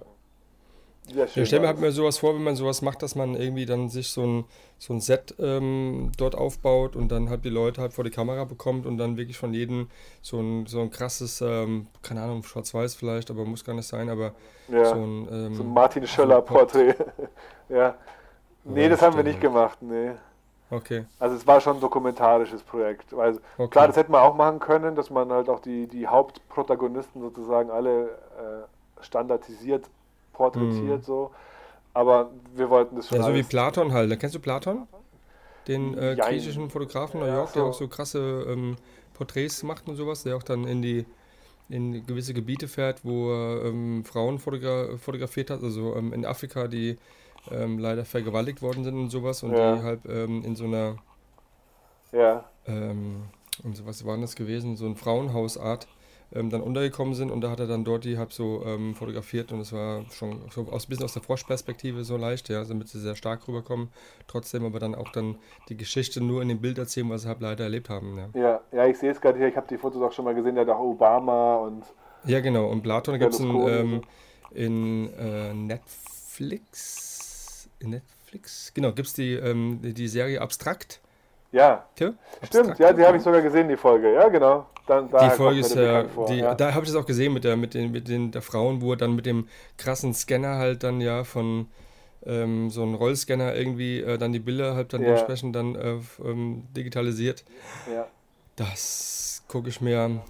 Ja. Ich stelle mir halt mir sowas vor, wenn man sowas macht, dass man irgendwie dann sich so ein, so ein Set ähm, dort aufbaut und dann halt die Leute halt vor die Kamera bekommt und dann wirklich von jedem so ein, so ein krasses, ähm, keine Ahnung, schwarz-weiß vielleicht, aber muss gar nicht sein, aber ja, so ein, ähm, so ein Martin Schöller-Porträt. ja. Nee, das haben wir nicht gemacht, nee. Okay. Also es war schon ein dokumentarisches Projekt. Also okay. klar, das hätte man auch machen können, dass man halt auch die, die Hauptprotagonisten sozusagen alle äh, standardisiert porträtiert, mhm. so. Aber wir wollten das schon. Ja, so wie Platon halt. Kennst du Platon? Den äh, griechischen Fotografen New York, so. der auch so krasse ähm, Porträts macht und sowas, der auch dann in die in gewisse Gebiete fährt, wo er ähm, Frauen fotogra fotografiert hat, also ähm, in Afrika, die ähm, leider vergewaltigt worden sind und sowas und ja. die halt ähm, in so einer ja. Ähm, und so was war das gewesen, so ein Frauenhausart ähm, dann untergekommen sind und da hat er dann dort die halb so ähm, fotografiert und es war schon so aus, ein bisschen aus der Froschperspektive so leicht, ja, damit sie sehr stark rüberkommen, trotzdem aber dann auch dann die Geschichte nur in dem Bild erzählen, was sie halt leider erlebt haben. Ja, ja, ja ich sehe es gerade hier, ich habe die Fotos auch schon mal gesehen, der hat auch Obama und Ja genau, und Platon gibt es ähm, in äh, Netflix in Netflix, genau, gibt es die, ähm, die Serie Abstrakt ja. ja? Stimmt, ja, die habe ich sogar gesehen, die Folge. Ja, genau. Dann, die Folge ist ja, die, ja. da habe ich das auch gesehen mit der, mit den, mit den der Frauen, wo er dann mit dem krassen Scanner halt dann ja von ähm, so einem Rollscanner irgendwie äh, dann die Bilder halt dann ja. dementsprechend dann äh, ähm, digitalisiert. Ja. Das gucke ich mir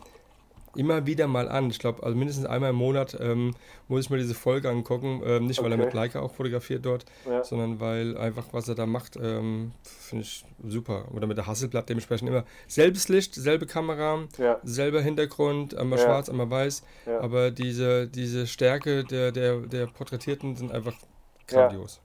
immer wieder mal an. Ich glaube, also mindestens einmal im Monat ähm, muss ich mir diese Folge angucken. Ähm, nicht, weil okay. er mit Leica auch fotografiert dort, ja. sondern weil einfach, was er da macht, ähm, finde ich super. Oder mit der Hasselblatt dementsprechend immer selbes Licht, selbe Kamera, ja. selber Hintergrund, einmal ja. schwarz, einmal weiß. Aber diese, diese Stärke der, der, der Porträtierten sind einfach grandios.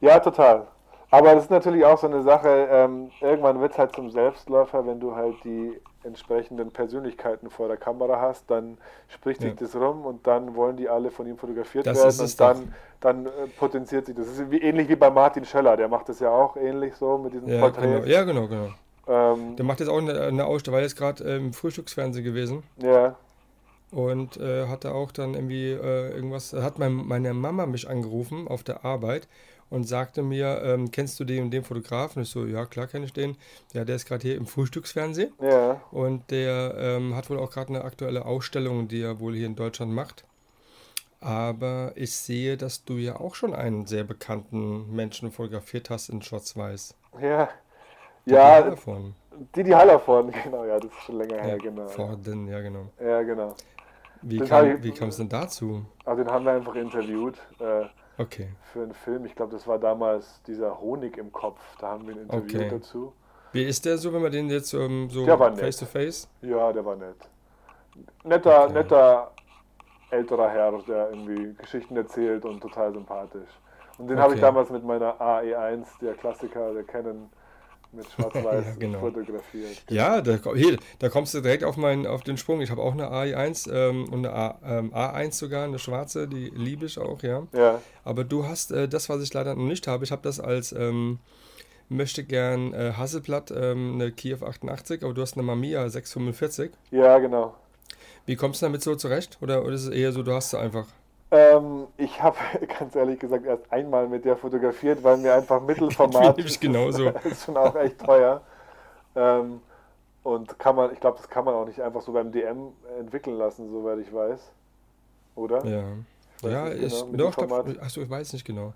Ja, total. Aber das ist natürlich auch so eine Sache, ähm, irgendwann wird es halt zum Selbstläufer, wenn du halt die entsprechenden Persönlichkeiten vor der Kamera hast, dann spricht sich das rum und dann wollen die alle von ihm fotografiert das werden und dann, dann äh, potenziert sich das. Das ist wie, ähnlich wie bei Martin Schöller, der macht das ja auch ähnlich so mit diesem ja, Porträt. Genau. Ja, genau, genau. Ähm, der macht jetzt auch eine, eine Ausstellung, war jetzt gerade im Frühstücksfernsehen gewesen. Ja. Und äh, hatte auch dann irgendwie äh, irgendwas, hat mein, meine Mama mich angerufen auf der Arbeit und sagte mir, ähm, kennst du den und den Fotografen? Ich so, ja, klar kenne ich den. Ja, der ist gerade hier im Frühstücksfernsehen. Ja. Und der ähm, hat wohl auch gerade eine aktuelle Ausstellung, die er wohl hier in Deutschland macht. Aber ich sehe, dass du ja auch schon einen sehr bekannten Menschen fotografiert hast in Schwarz-Weiß. Ja. Die ja. Die Hallervorden. Die Hallervorden, genau, ja, das ist schon länger ja, her, genau. Vorden, ja, genau. Ja, genau. Wie kam, wie kam es denn dazu? Also den haben wir einfach interviewt. Äh, Okay. Für einen Film. Ich glaube, das war damals dieser Honig im Kopf. Da haben wir ein Interview okay. dazu. Wie ist der so, wenn man den jetzt um, so face to face? Ja, der war nett. Netter, okay. netter älterer Herr, der irgendwie Geschichten erzählt und total sympathisch. Und den okay. habe ich damals mit meiner AE1, der Klassiker, der Canon mit Schwarz-Weiß ja, genau. fotografiert. Ja, da, hier, da kommst du direkt auf, meinen, auf den Sprung. Ich habe auch eine AI1 ähm, und eine A, ähm, A1 sogar, eine schwarze, die liebe ich auch, ja. ja. Aber du hast äh, das, was ich leider noch nicht habe. Ich habe das als ähm, möchte gern äh, Hasselblatt, ähm, eine Kiew 88, aber du hast eine Mamiya 645. Ja, genau. Wie kommst du damit so zurecht? Oder, oder ist es eher so, du hast sie einfach? Ähm, ich habe ganz ehrlich gesagt erst einmal mit der fotografiert, weil mir einfach Mittelformat ist, genauso. ist schon auch echt teuer. Ähm, und kann man, ich glaube, das kann man auch nicht einfach so beim DM entwickeln lassen, soweit ich weiß. Oder? Ja. Ja, ich, genau, doch, glaub, achso, ich weiß nicht genau.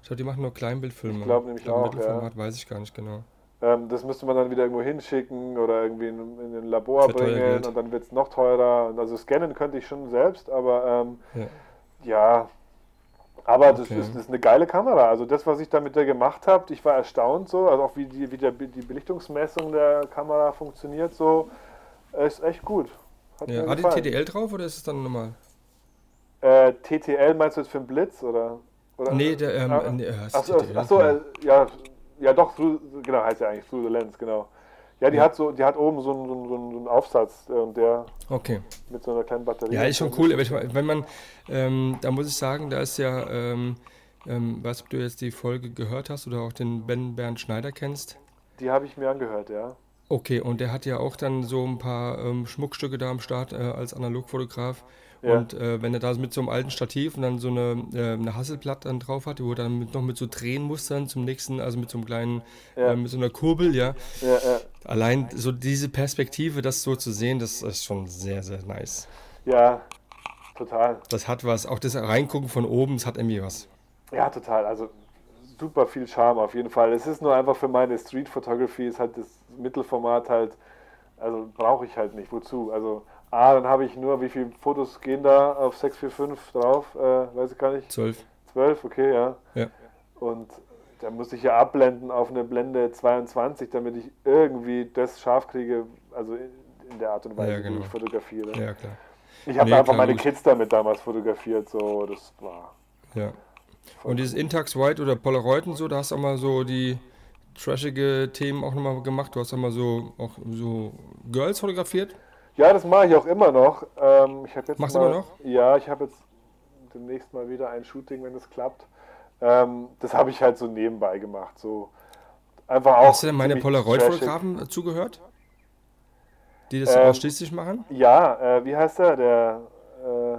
Ich glaube, die machen nur Kleinbildfilme. Ich glaube nämlich ich glaub, auch, Mittelformat ja. weiß ich gar nicht genau. Ähm, das müsste man dann wieder irgendwo hinschicken oder irgendwie in, in ein Labor bringen und dann wird es noch teurer. Also scannen könnte ich schon selbst, aber ähm, ja. Ja. aber das, okay. ist, das, ist, eine geile Kamera. Also das, was ich da mit der gemacht habe, ich war erstaunt so, also auch wie die, wie der, die Belichtungsmessung der Kamera funktioniert so, ist echt gut. Hat, ja. Hat die TDL drauf oder ist es dann normal? Äh, TTL meinst du jetzt für den Blitz oder? oder nee, der, ähm, ah, nee, achso, achso äh, ja, ja doch, through, genau, heißt ja eigentlich Through the Lens, genau. Ja, die ja. hat so, die hat oben so einen, so einen, so einen Aufsatz äh, der okay. mit so einer kleinen Batterie. Ja, ist schon cool. Wenn man, ähm, da muss ich sagen, da ist ja, ähm, ähm, was ob du jetzt die Folge gehört hast oder auch den Ben Bernd Schneider kennst. Die habe ich mir angehört, ja. Okay, und der hat ja auch dann so ein paar ähm, Schmuckstücke da am Start äh, als Analogfotograf. Ja. Und äh, wenn er da mit so einem alten Stativ und dann so eine, äh, eine Hasselblatt dann drauf hat, wo er dann mit, noch mit so Drehenmustern zum nächsten, also mit so einem kleinen, ja. äh, mit so einer Kurbel, ja. ja. Allein so diese Perspektive, das so zu sehen, das ist schon sehr, sehr nice. Ja, total. Das hat was. Auch das Reingucken von oben, das hat irgendwie was. Ja, total. Also super viel Charme auf jeden Fall. Es ist nur einfach für meine Street Photography, ist halt das Mittelformat halt, also brauche ich halt nicht. Wozu? Also Ah, dann habe ich nur, wie viele Fotos gehen da auf 645 drauf? Äh, weiß ich gar nicht. 12. 12, okay, ja. Ja. Und da muss ich ja abblenden auf eine Blende 22, damit ich irgendwie das scharf kriege, also in der Art und Weise, ja, genau. wie ich fotografiere. Ja, klar. Ich habe nee, einfach klar, meine Kids damit damals fotografiert, so, das war. Ja. Und dieses Intax White oder Polaroid und so, da hast du auch mal so die trashige Themen auch nochmal gemacht. Du hast auch mal so, auch so Girls fotografiert. Ja, das mache ich auch immer noch. Ähm, ich jetzt Machst du immer noch? Ja, ich habe jetzt demnächst mal wieder ein Shooting, wenn es klappt. Ähm, das habe ich halt so nebenbei gemacht. So einfach auch. Hast du denn meine Polaroid-Fotografen zugehört? Die das ähm, ausschließlich machen? Ja, äh, wie heißt der? Der. Äh,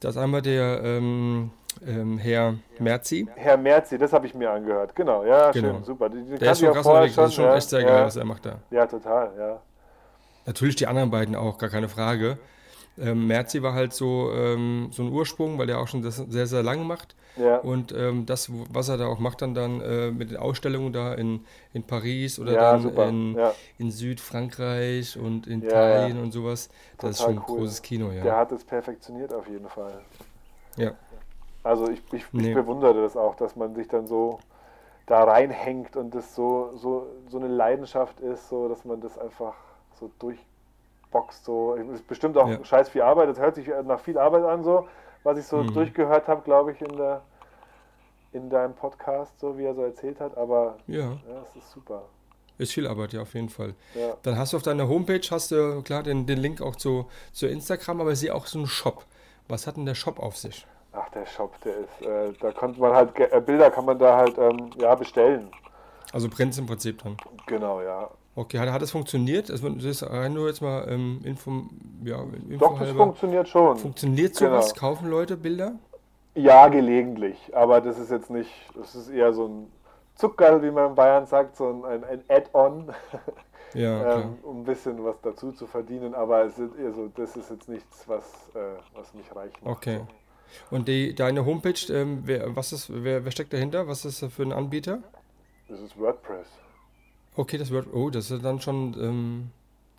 das ist einmal der ähm, ähm, Herr Merzi. Herr Merzi, das habe ich mir angehört. Genau, ja, genau. schön, super. Die, die der ist schon krass, das ist schon ja, echt sehr geil, was er macht da. Ja, total, ja. Natürlich die anderen beiden auch, gar keine Frage. Ähm, Merzi war halt so, ähm, so ein Ursprung, weil er auch schon das sehr, sehr lange macht. Ja. Und ähm, das, was er da auch macht, dann, dann äh, mit den Ausstellungen da in, in Paris oder ja, dann in, ja. in Südfrankreich und in Italien und sowas, das ist schon ein cool. großes Kino, ja. Der hat es perfektioniert auf jeden Fall. Ja. Also ich, ich, ich nee. bewundere das auch, dass man sich dann so da reinhängt und das so, so, so eine Leidenschaft ist, so dass man das einfach so durchboxt. So. Ist bestimmt auch ja. scheiß viel Arbeit. Das hört sich nach viel Arbeit an, so, was ich so mhm. durchgehört habe, glaube ich, in der in deinem Podcast, so wie er so erzählt hat, aber ja, ja das ist super. Ist viel Arbeit, ja, auf jeden Fall. Ja. Dann hast du auf deiner Homepage, hast du klar den, den Link auch zu, zu Instagram, aber ich sehe auch so einen Shop. Was hat denn der Shop auf sich? Ach, der Shop, der ist, äh, da konnte man halt, äh, Bilder kann man da halt, ähm, ja, bestellen. Also Prints im Prinzip dann. Genau, ja. Okay, hat, hat das funktioniert? Also das ist nur jetzt mal ähm, Info, ja, Info Doch, das halber. funktioniert schon. Funktioniert sowas? Genau. Kaufen Leute Bilder? Ja, gelegentlich. Aber das ist jetzt nicht, das ist eher so ein Zuckerl, wie man in Bayern sagt, so ein, ein Add-on. Ja, ähm, um ein bisschen was dazu zu verdienen, aber es ist eher so, das ist jetzt nichts, was, äh, was mich reich macht. Okay. Und die, deine Homepage, ähm, wer, was ist, wer, wer steckt dahinter? Was ist das für ein Anbieter? Das ist WordPress. Okay, das wird, oh, das ist dann schon, ähm,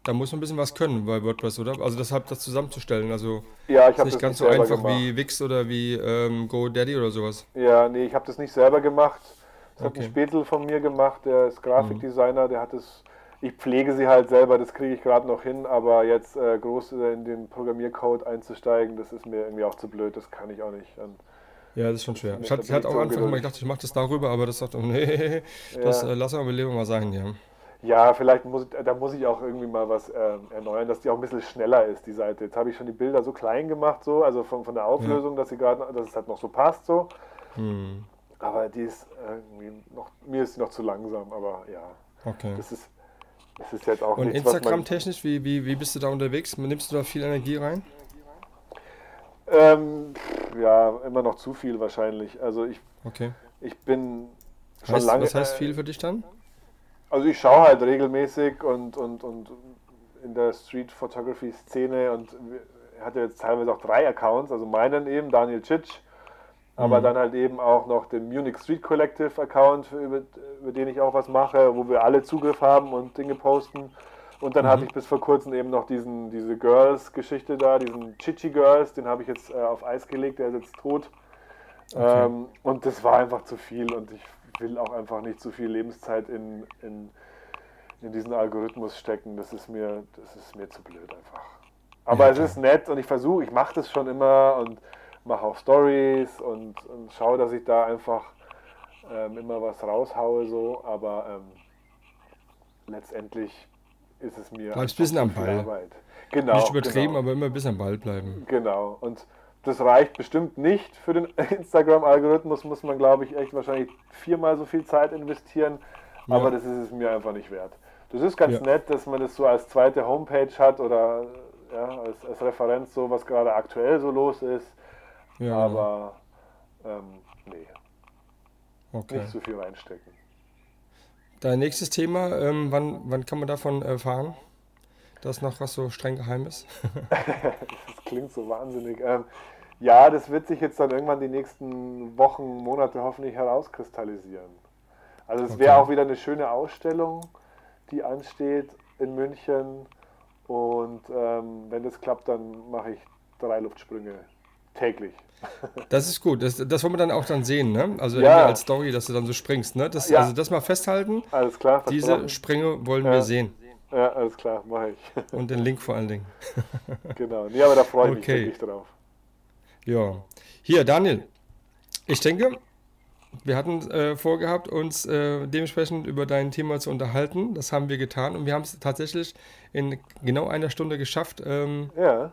da muss man ein bisschen was können bei WordPress, oder? Also deshalb das zusammenzustellen. Also ja, ich habe nicht ganz nicht so einfach gemacht. wie Wix oder wie ähm, GoDaddy oder sowas. Ja, nee, ich habe das nicht selber gemacht. Das okay. hat ein Spätel von mir gemacht, der ist Grafikdesigner, der hat es. Ich pflege sie halt selber, das kriege ich gerade noch hin, aber jetzt äh, groß in den Programmiercode einzusteigen, das ist mir irgendwie auch zu blöd, das kann ich auch nicht. Und ja, das ist schon schwer. Ich hatte, auch Anfang mal gedacht, ich mache das darüber, aber das sagt, nee, das ja. äh, lassen wir lieber mal sein, ja. Ja, vielleicht muss da muss ich auch irgendwie mal was äh, erneuern, dass die auch ein bisschen schneller ist, die Seite. Jetzt habe ich schon die Bilder so klein gemacht, so, also von, von der Auflösung, ja. dass sie gerade, dass es halt noch so passt, so. Hm. Aber die ist irgendwie noch, mir ist sie noch zu langsam, aber ja. Okay. Das ist, das ist jetzt auch Und Instagram-technisch, wie, wie, wie bist du da unterwegs? Nimmst du da viel Energie rein? Ähm, ja, immer noch zu viel wahrscheinlich. Also ich, okay. ich bin schon heißt, lange. Was heißt viel für dich dann? Also ich schaue halt regelmäßig und, und, und in der Street Photography Szene und hat ja jetzt teilweise auch drei Accounts, also meinen eben, Daniel Tschitsch, aber mhm. dann halt eben auch noch den Munich Street Collective Account, über, über, den ich auch was mache, wo wir alle Zugriff haben und Dinge posten. Und dann mhm. hatte ich bis vor kurzem eben noch diesen, diese Girls-Geschichte da, diesen Chichi Girls, den habe ich jetzt äh, auf Eis gelegt, der ist jetzt tot. Okay. Ähm, und das war einfach zu viel und ich will auch einfach nicht zu viel Lebenszeit in, in, in diesen Algorithmus stecken. Das ist mir, das ist mir zu blöd einfach. Aber ja, es ist nett und ich versuche, ich mache das schon immer und mache auch Stories und, und schaue, dass ich da einfach ähm, immer was raushaue, so, aber ähm, letztendlich ist es mir. Bleibst ein bisschen am Ball. Arbeit. Genau. Nicht übertrieben, genau. aber immer ein bisschen am Ball bleiben. Genau. Und das reicht bestimmt nicht für den Instagram-Algorithmus, muss man, glaube ich, echt wahrscheinlich viermal so viel Zeit investieren. Ja. Aber das ist es mir einfach nicht wert. Das ist ganz ja. nett, dass man das so als zweite Homepage hat oder ja, als, als Referenz, so was gerade aktuell so los ist. Ja, aber ähm, nee. Okay. Nicht so viel reinstecken. Dein nächstes Thema, ähm, wann, wann kann man davon erfahren, dass noch was so streng geheim ist? das klingt so wahnsinnig. Ähm, ja, das wird sich jetzt dann irgendwann die nächsten Wochen, Monate hoffentlich herauskristallisieren. Also es okay. wäre auch wieder eine schöne Ausstellung, die ansteht in München. Und ähm, wenn das klappt, dann mache ich drei Luftsprünge täglich. Das ist gut. Das, das wollen wir dann auch dann sehen, ne? Also ja. als Story, dass du dann so springst, ne? Das, ja. Also das mal festhalten. Alles klar. Diese Sprünge wollen ja. wir sehen. Ja, alles klar, mache ich. Und den Link vor allen Dingen. genau. Nee, aber da freue ich okay. mich wirklich drauf. Ja. Hier, Daniel. Ich denke, wir hatten äh, vorgehabt, uns äh, dementsprechend über dein Thema zu unterhalten. Das haben wir getan und wir haben es tatsächlich in genau einer Stunde geschafft, ähm, ja.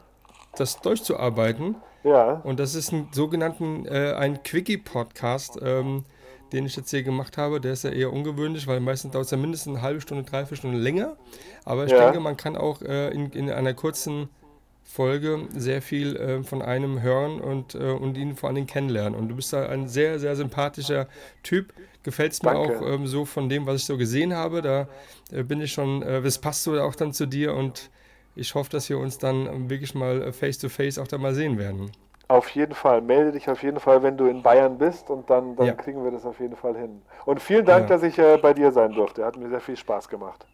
das durchzuarbeiten. Ja. Und das ist ein sogenannten, äh, ein Quickie-Podcast, ähm, den ich jetzt hier gemacht habe. Der ist ja eher ungewöhnlich, weil meistens dauert es ja mindestens eine halbe Stunde, dreiviertel Stunde länger. Aber ich ja. denke, man kann auch äh, in, in einer kurzen Folge sehr viel äh, von einem hören und, äh, und ihn vor allen Dingen kennenlernen. Und du bist da ein sehr, sehr sympathischer Typ. Gefällt es mir auch ähm, so von dem, was ich so gesehen habe. Da äh, bin ich schon, äh, das passt so auch dann zu dir und ich hoffe, dass wir uns dann wirklich mal face to face auch da mal sehen werden. Auf jeden Fall. Melde dich auf jeden Fall, wenn du in Bayern bist und dann, dann ja. kriegen wir das auf jeden Fall hin. Und vielen Dank, ja. dass ich äh, bei dir sein durfte. Hat mir sehr viel Spaß gemacht.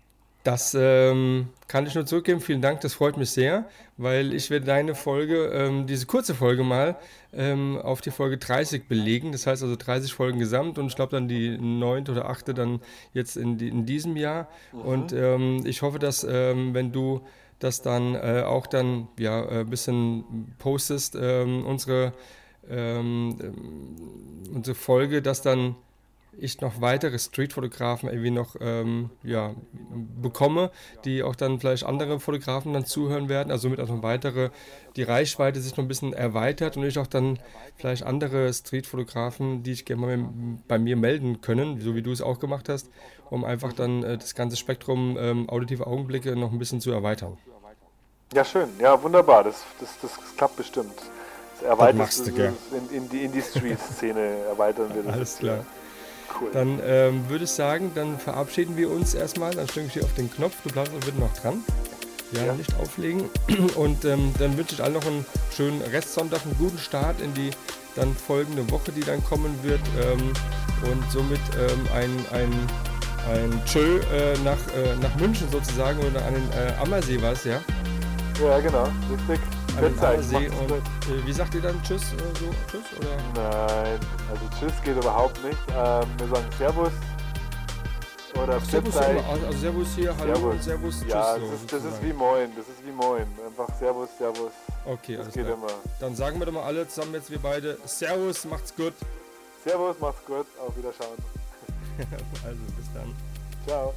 Das ähm, kann ich nur zurückgeben. Vielen Dank, das freut mich sehr, weil ich werde deine Folge, ähm, diese kurze Folge mal, ähm, auf die Folge 30 belegen. Das heißt also 30 Folgen gesamt und ich glaube dann die neunte oder achte dann jetzt in, die, in diesem Jahr. Mhm. Und ähm, ich hoffe, dass ähm, wenn du das dann äh, auch dann ja ein äh, bisschen postest, ähm, unsere, ähm, ähm, unsere Folge, dass dann ich noch weitere Streetfotografen irgendwie noch ähm, ja, bekomme, die auch dann vielleicht andere Fotografen dann zuhören werden, also mit also weitere, die Reichweite sich noch ein bisschen erweitert und ich auch dann vielleicht andere Streetfotografen, die ich gerne mal bei mir melden können, so wie du es auch gemacht hast, um einfach dann äh, das ganze Spektrum ähm, auditive Augenblicke noch ein bisschen zu erweitern. Ja, schön. Ja, wunderbar. Das, das, das klappt bestimmt. Das erweitert das du, in, in, die, in die Street-Szene erweitern wir das. Alles klar. Cool. Dann ähm, würde ich sagen, dann verabschieden wir uns erstmal. Dann stelle ich hier auf den Knopf. Du bleibst bitte noch dran. Ja, ja. nicht auflegen. Und ähm, dann wünsche ich allen noch einen schönen Restsonntag, einen guten Start in die dann folgende Woche, die dann kommen wird. Ähm, und somit ähm, ein, ein, ein Tschö äh, nach, äh, nach München sozusagen oder an den äh, Ammersee war es, ja? Ja, genau, richtig. See und äh, wie sagt ihr dann Tschüss oder so? Tschüss oder? Nein, also Tschüss geht überhaupt nicht. Ähm, wir sagen Servus oder Ach, Servus, also, also Servus hier, Hallo servus. und Servus, Tschüss. Ja, das, ist, das ist wie Moin, das ist wie Moin. Einfach Servus, Servus. Okay, das geht klar. immer. Dann sagen wir doch mal alle zusammen jetzt wir beide Servus, macht's gut. Servus, macht's gut, auf Wiederschauen. also bis dann. Ciao.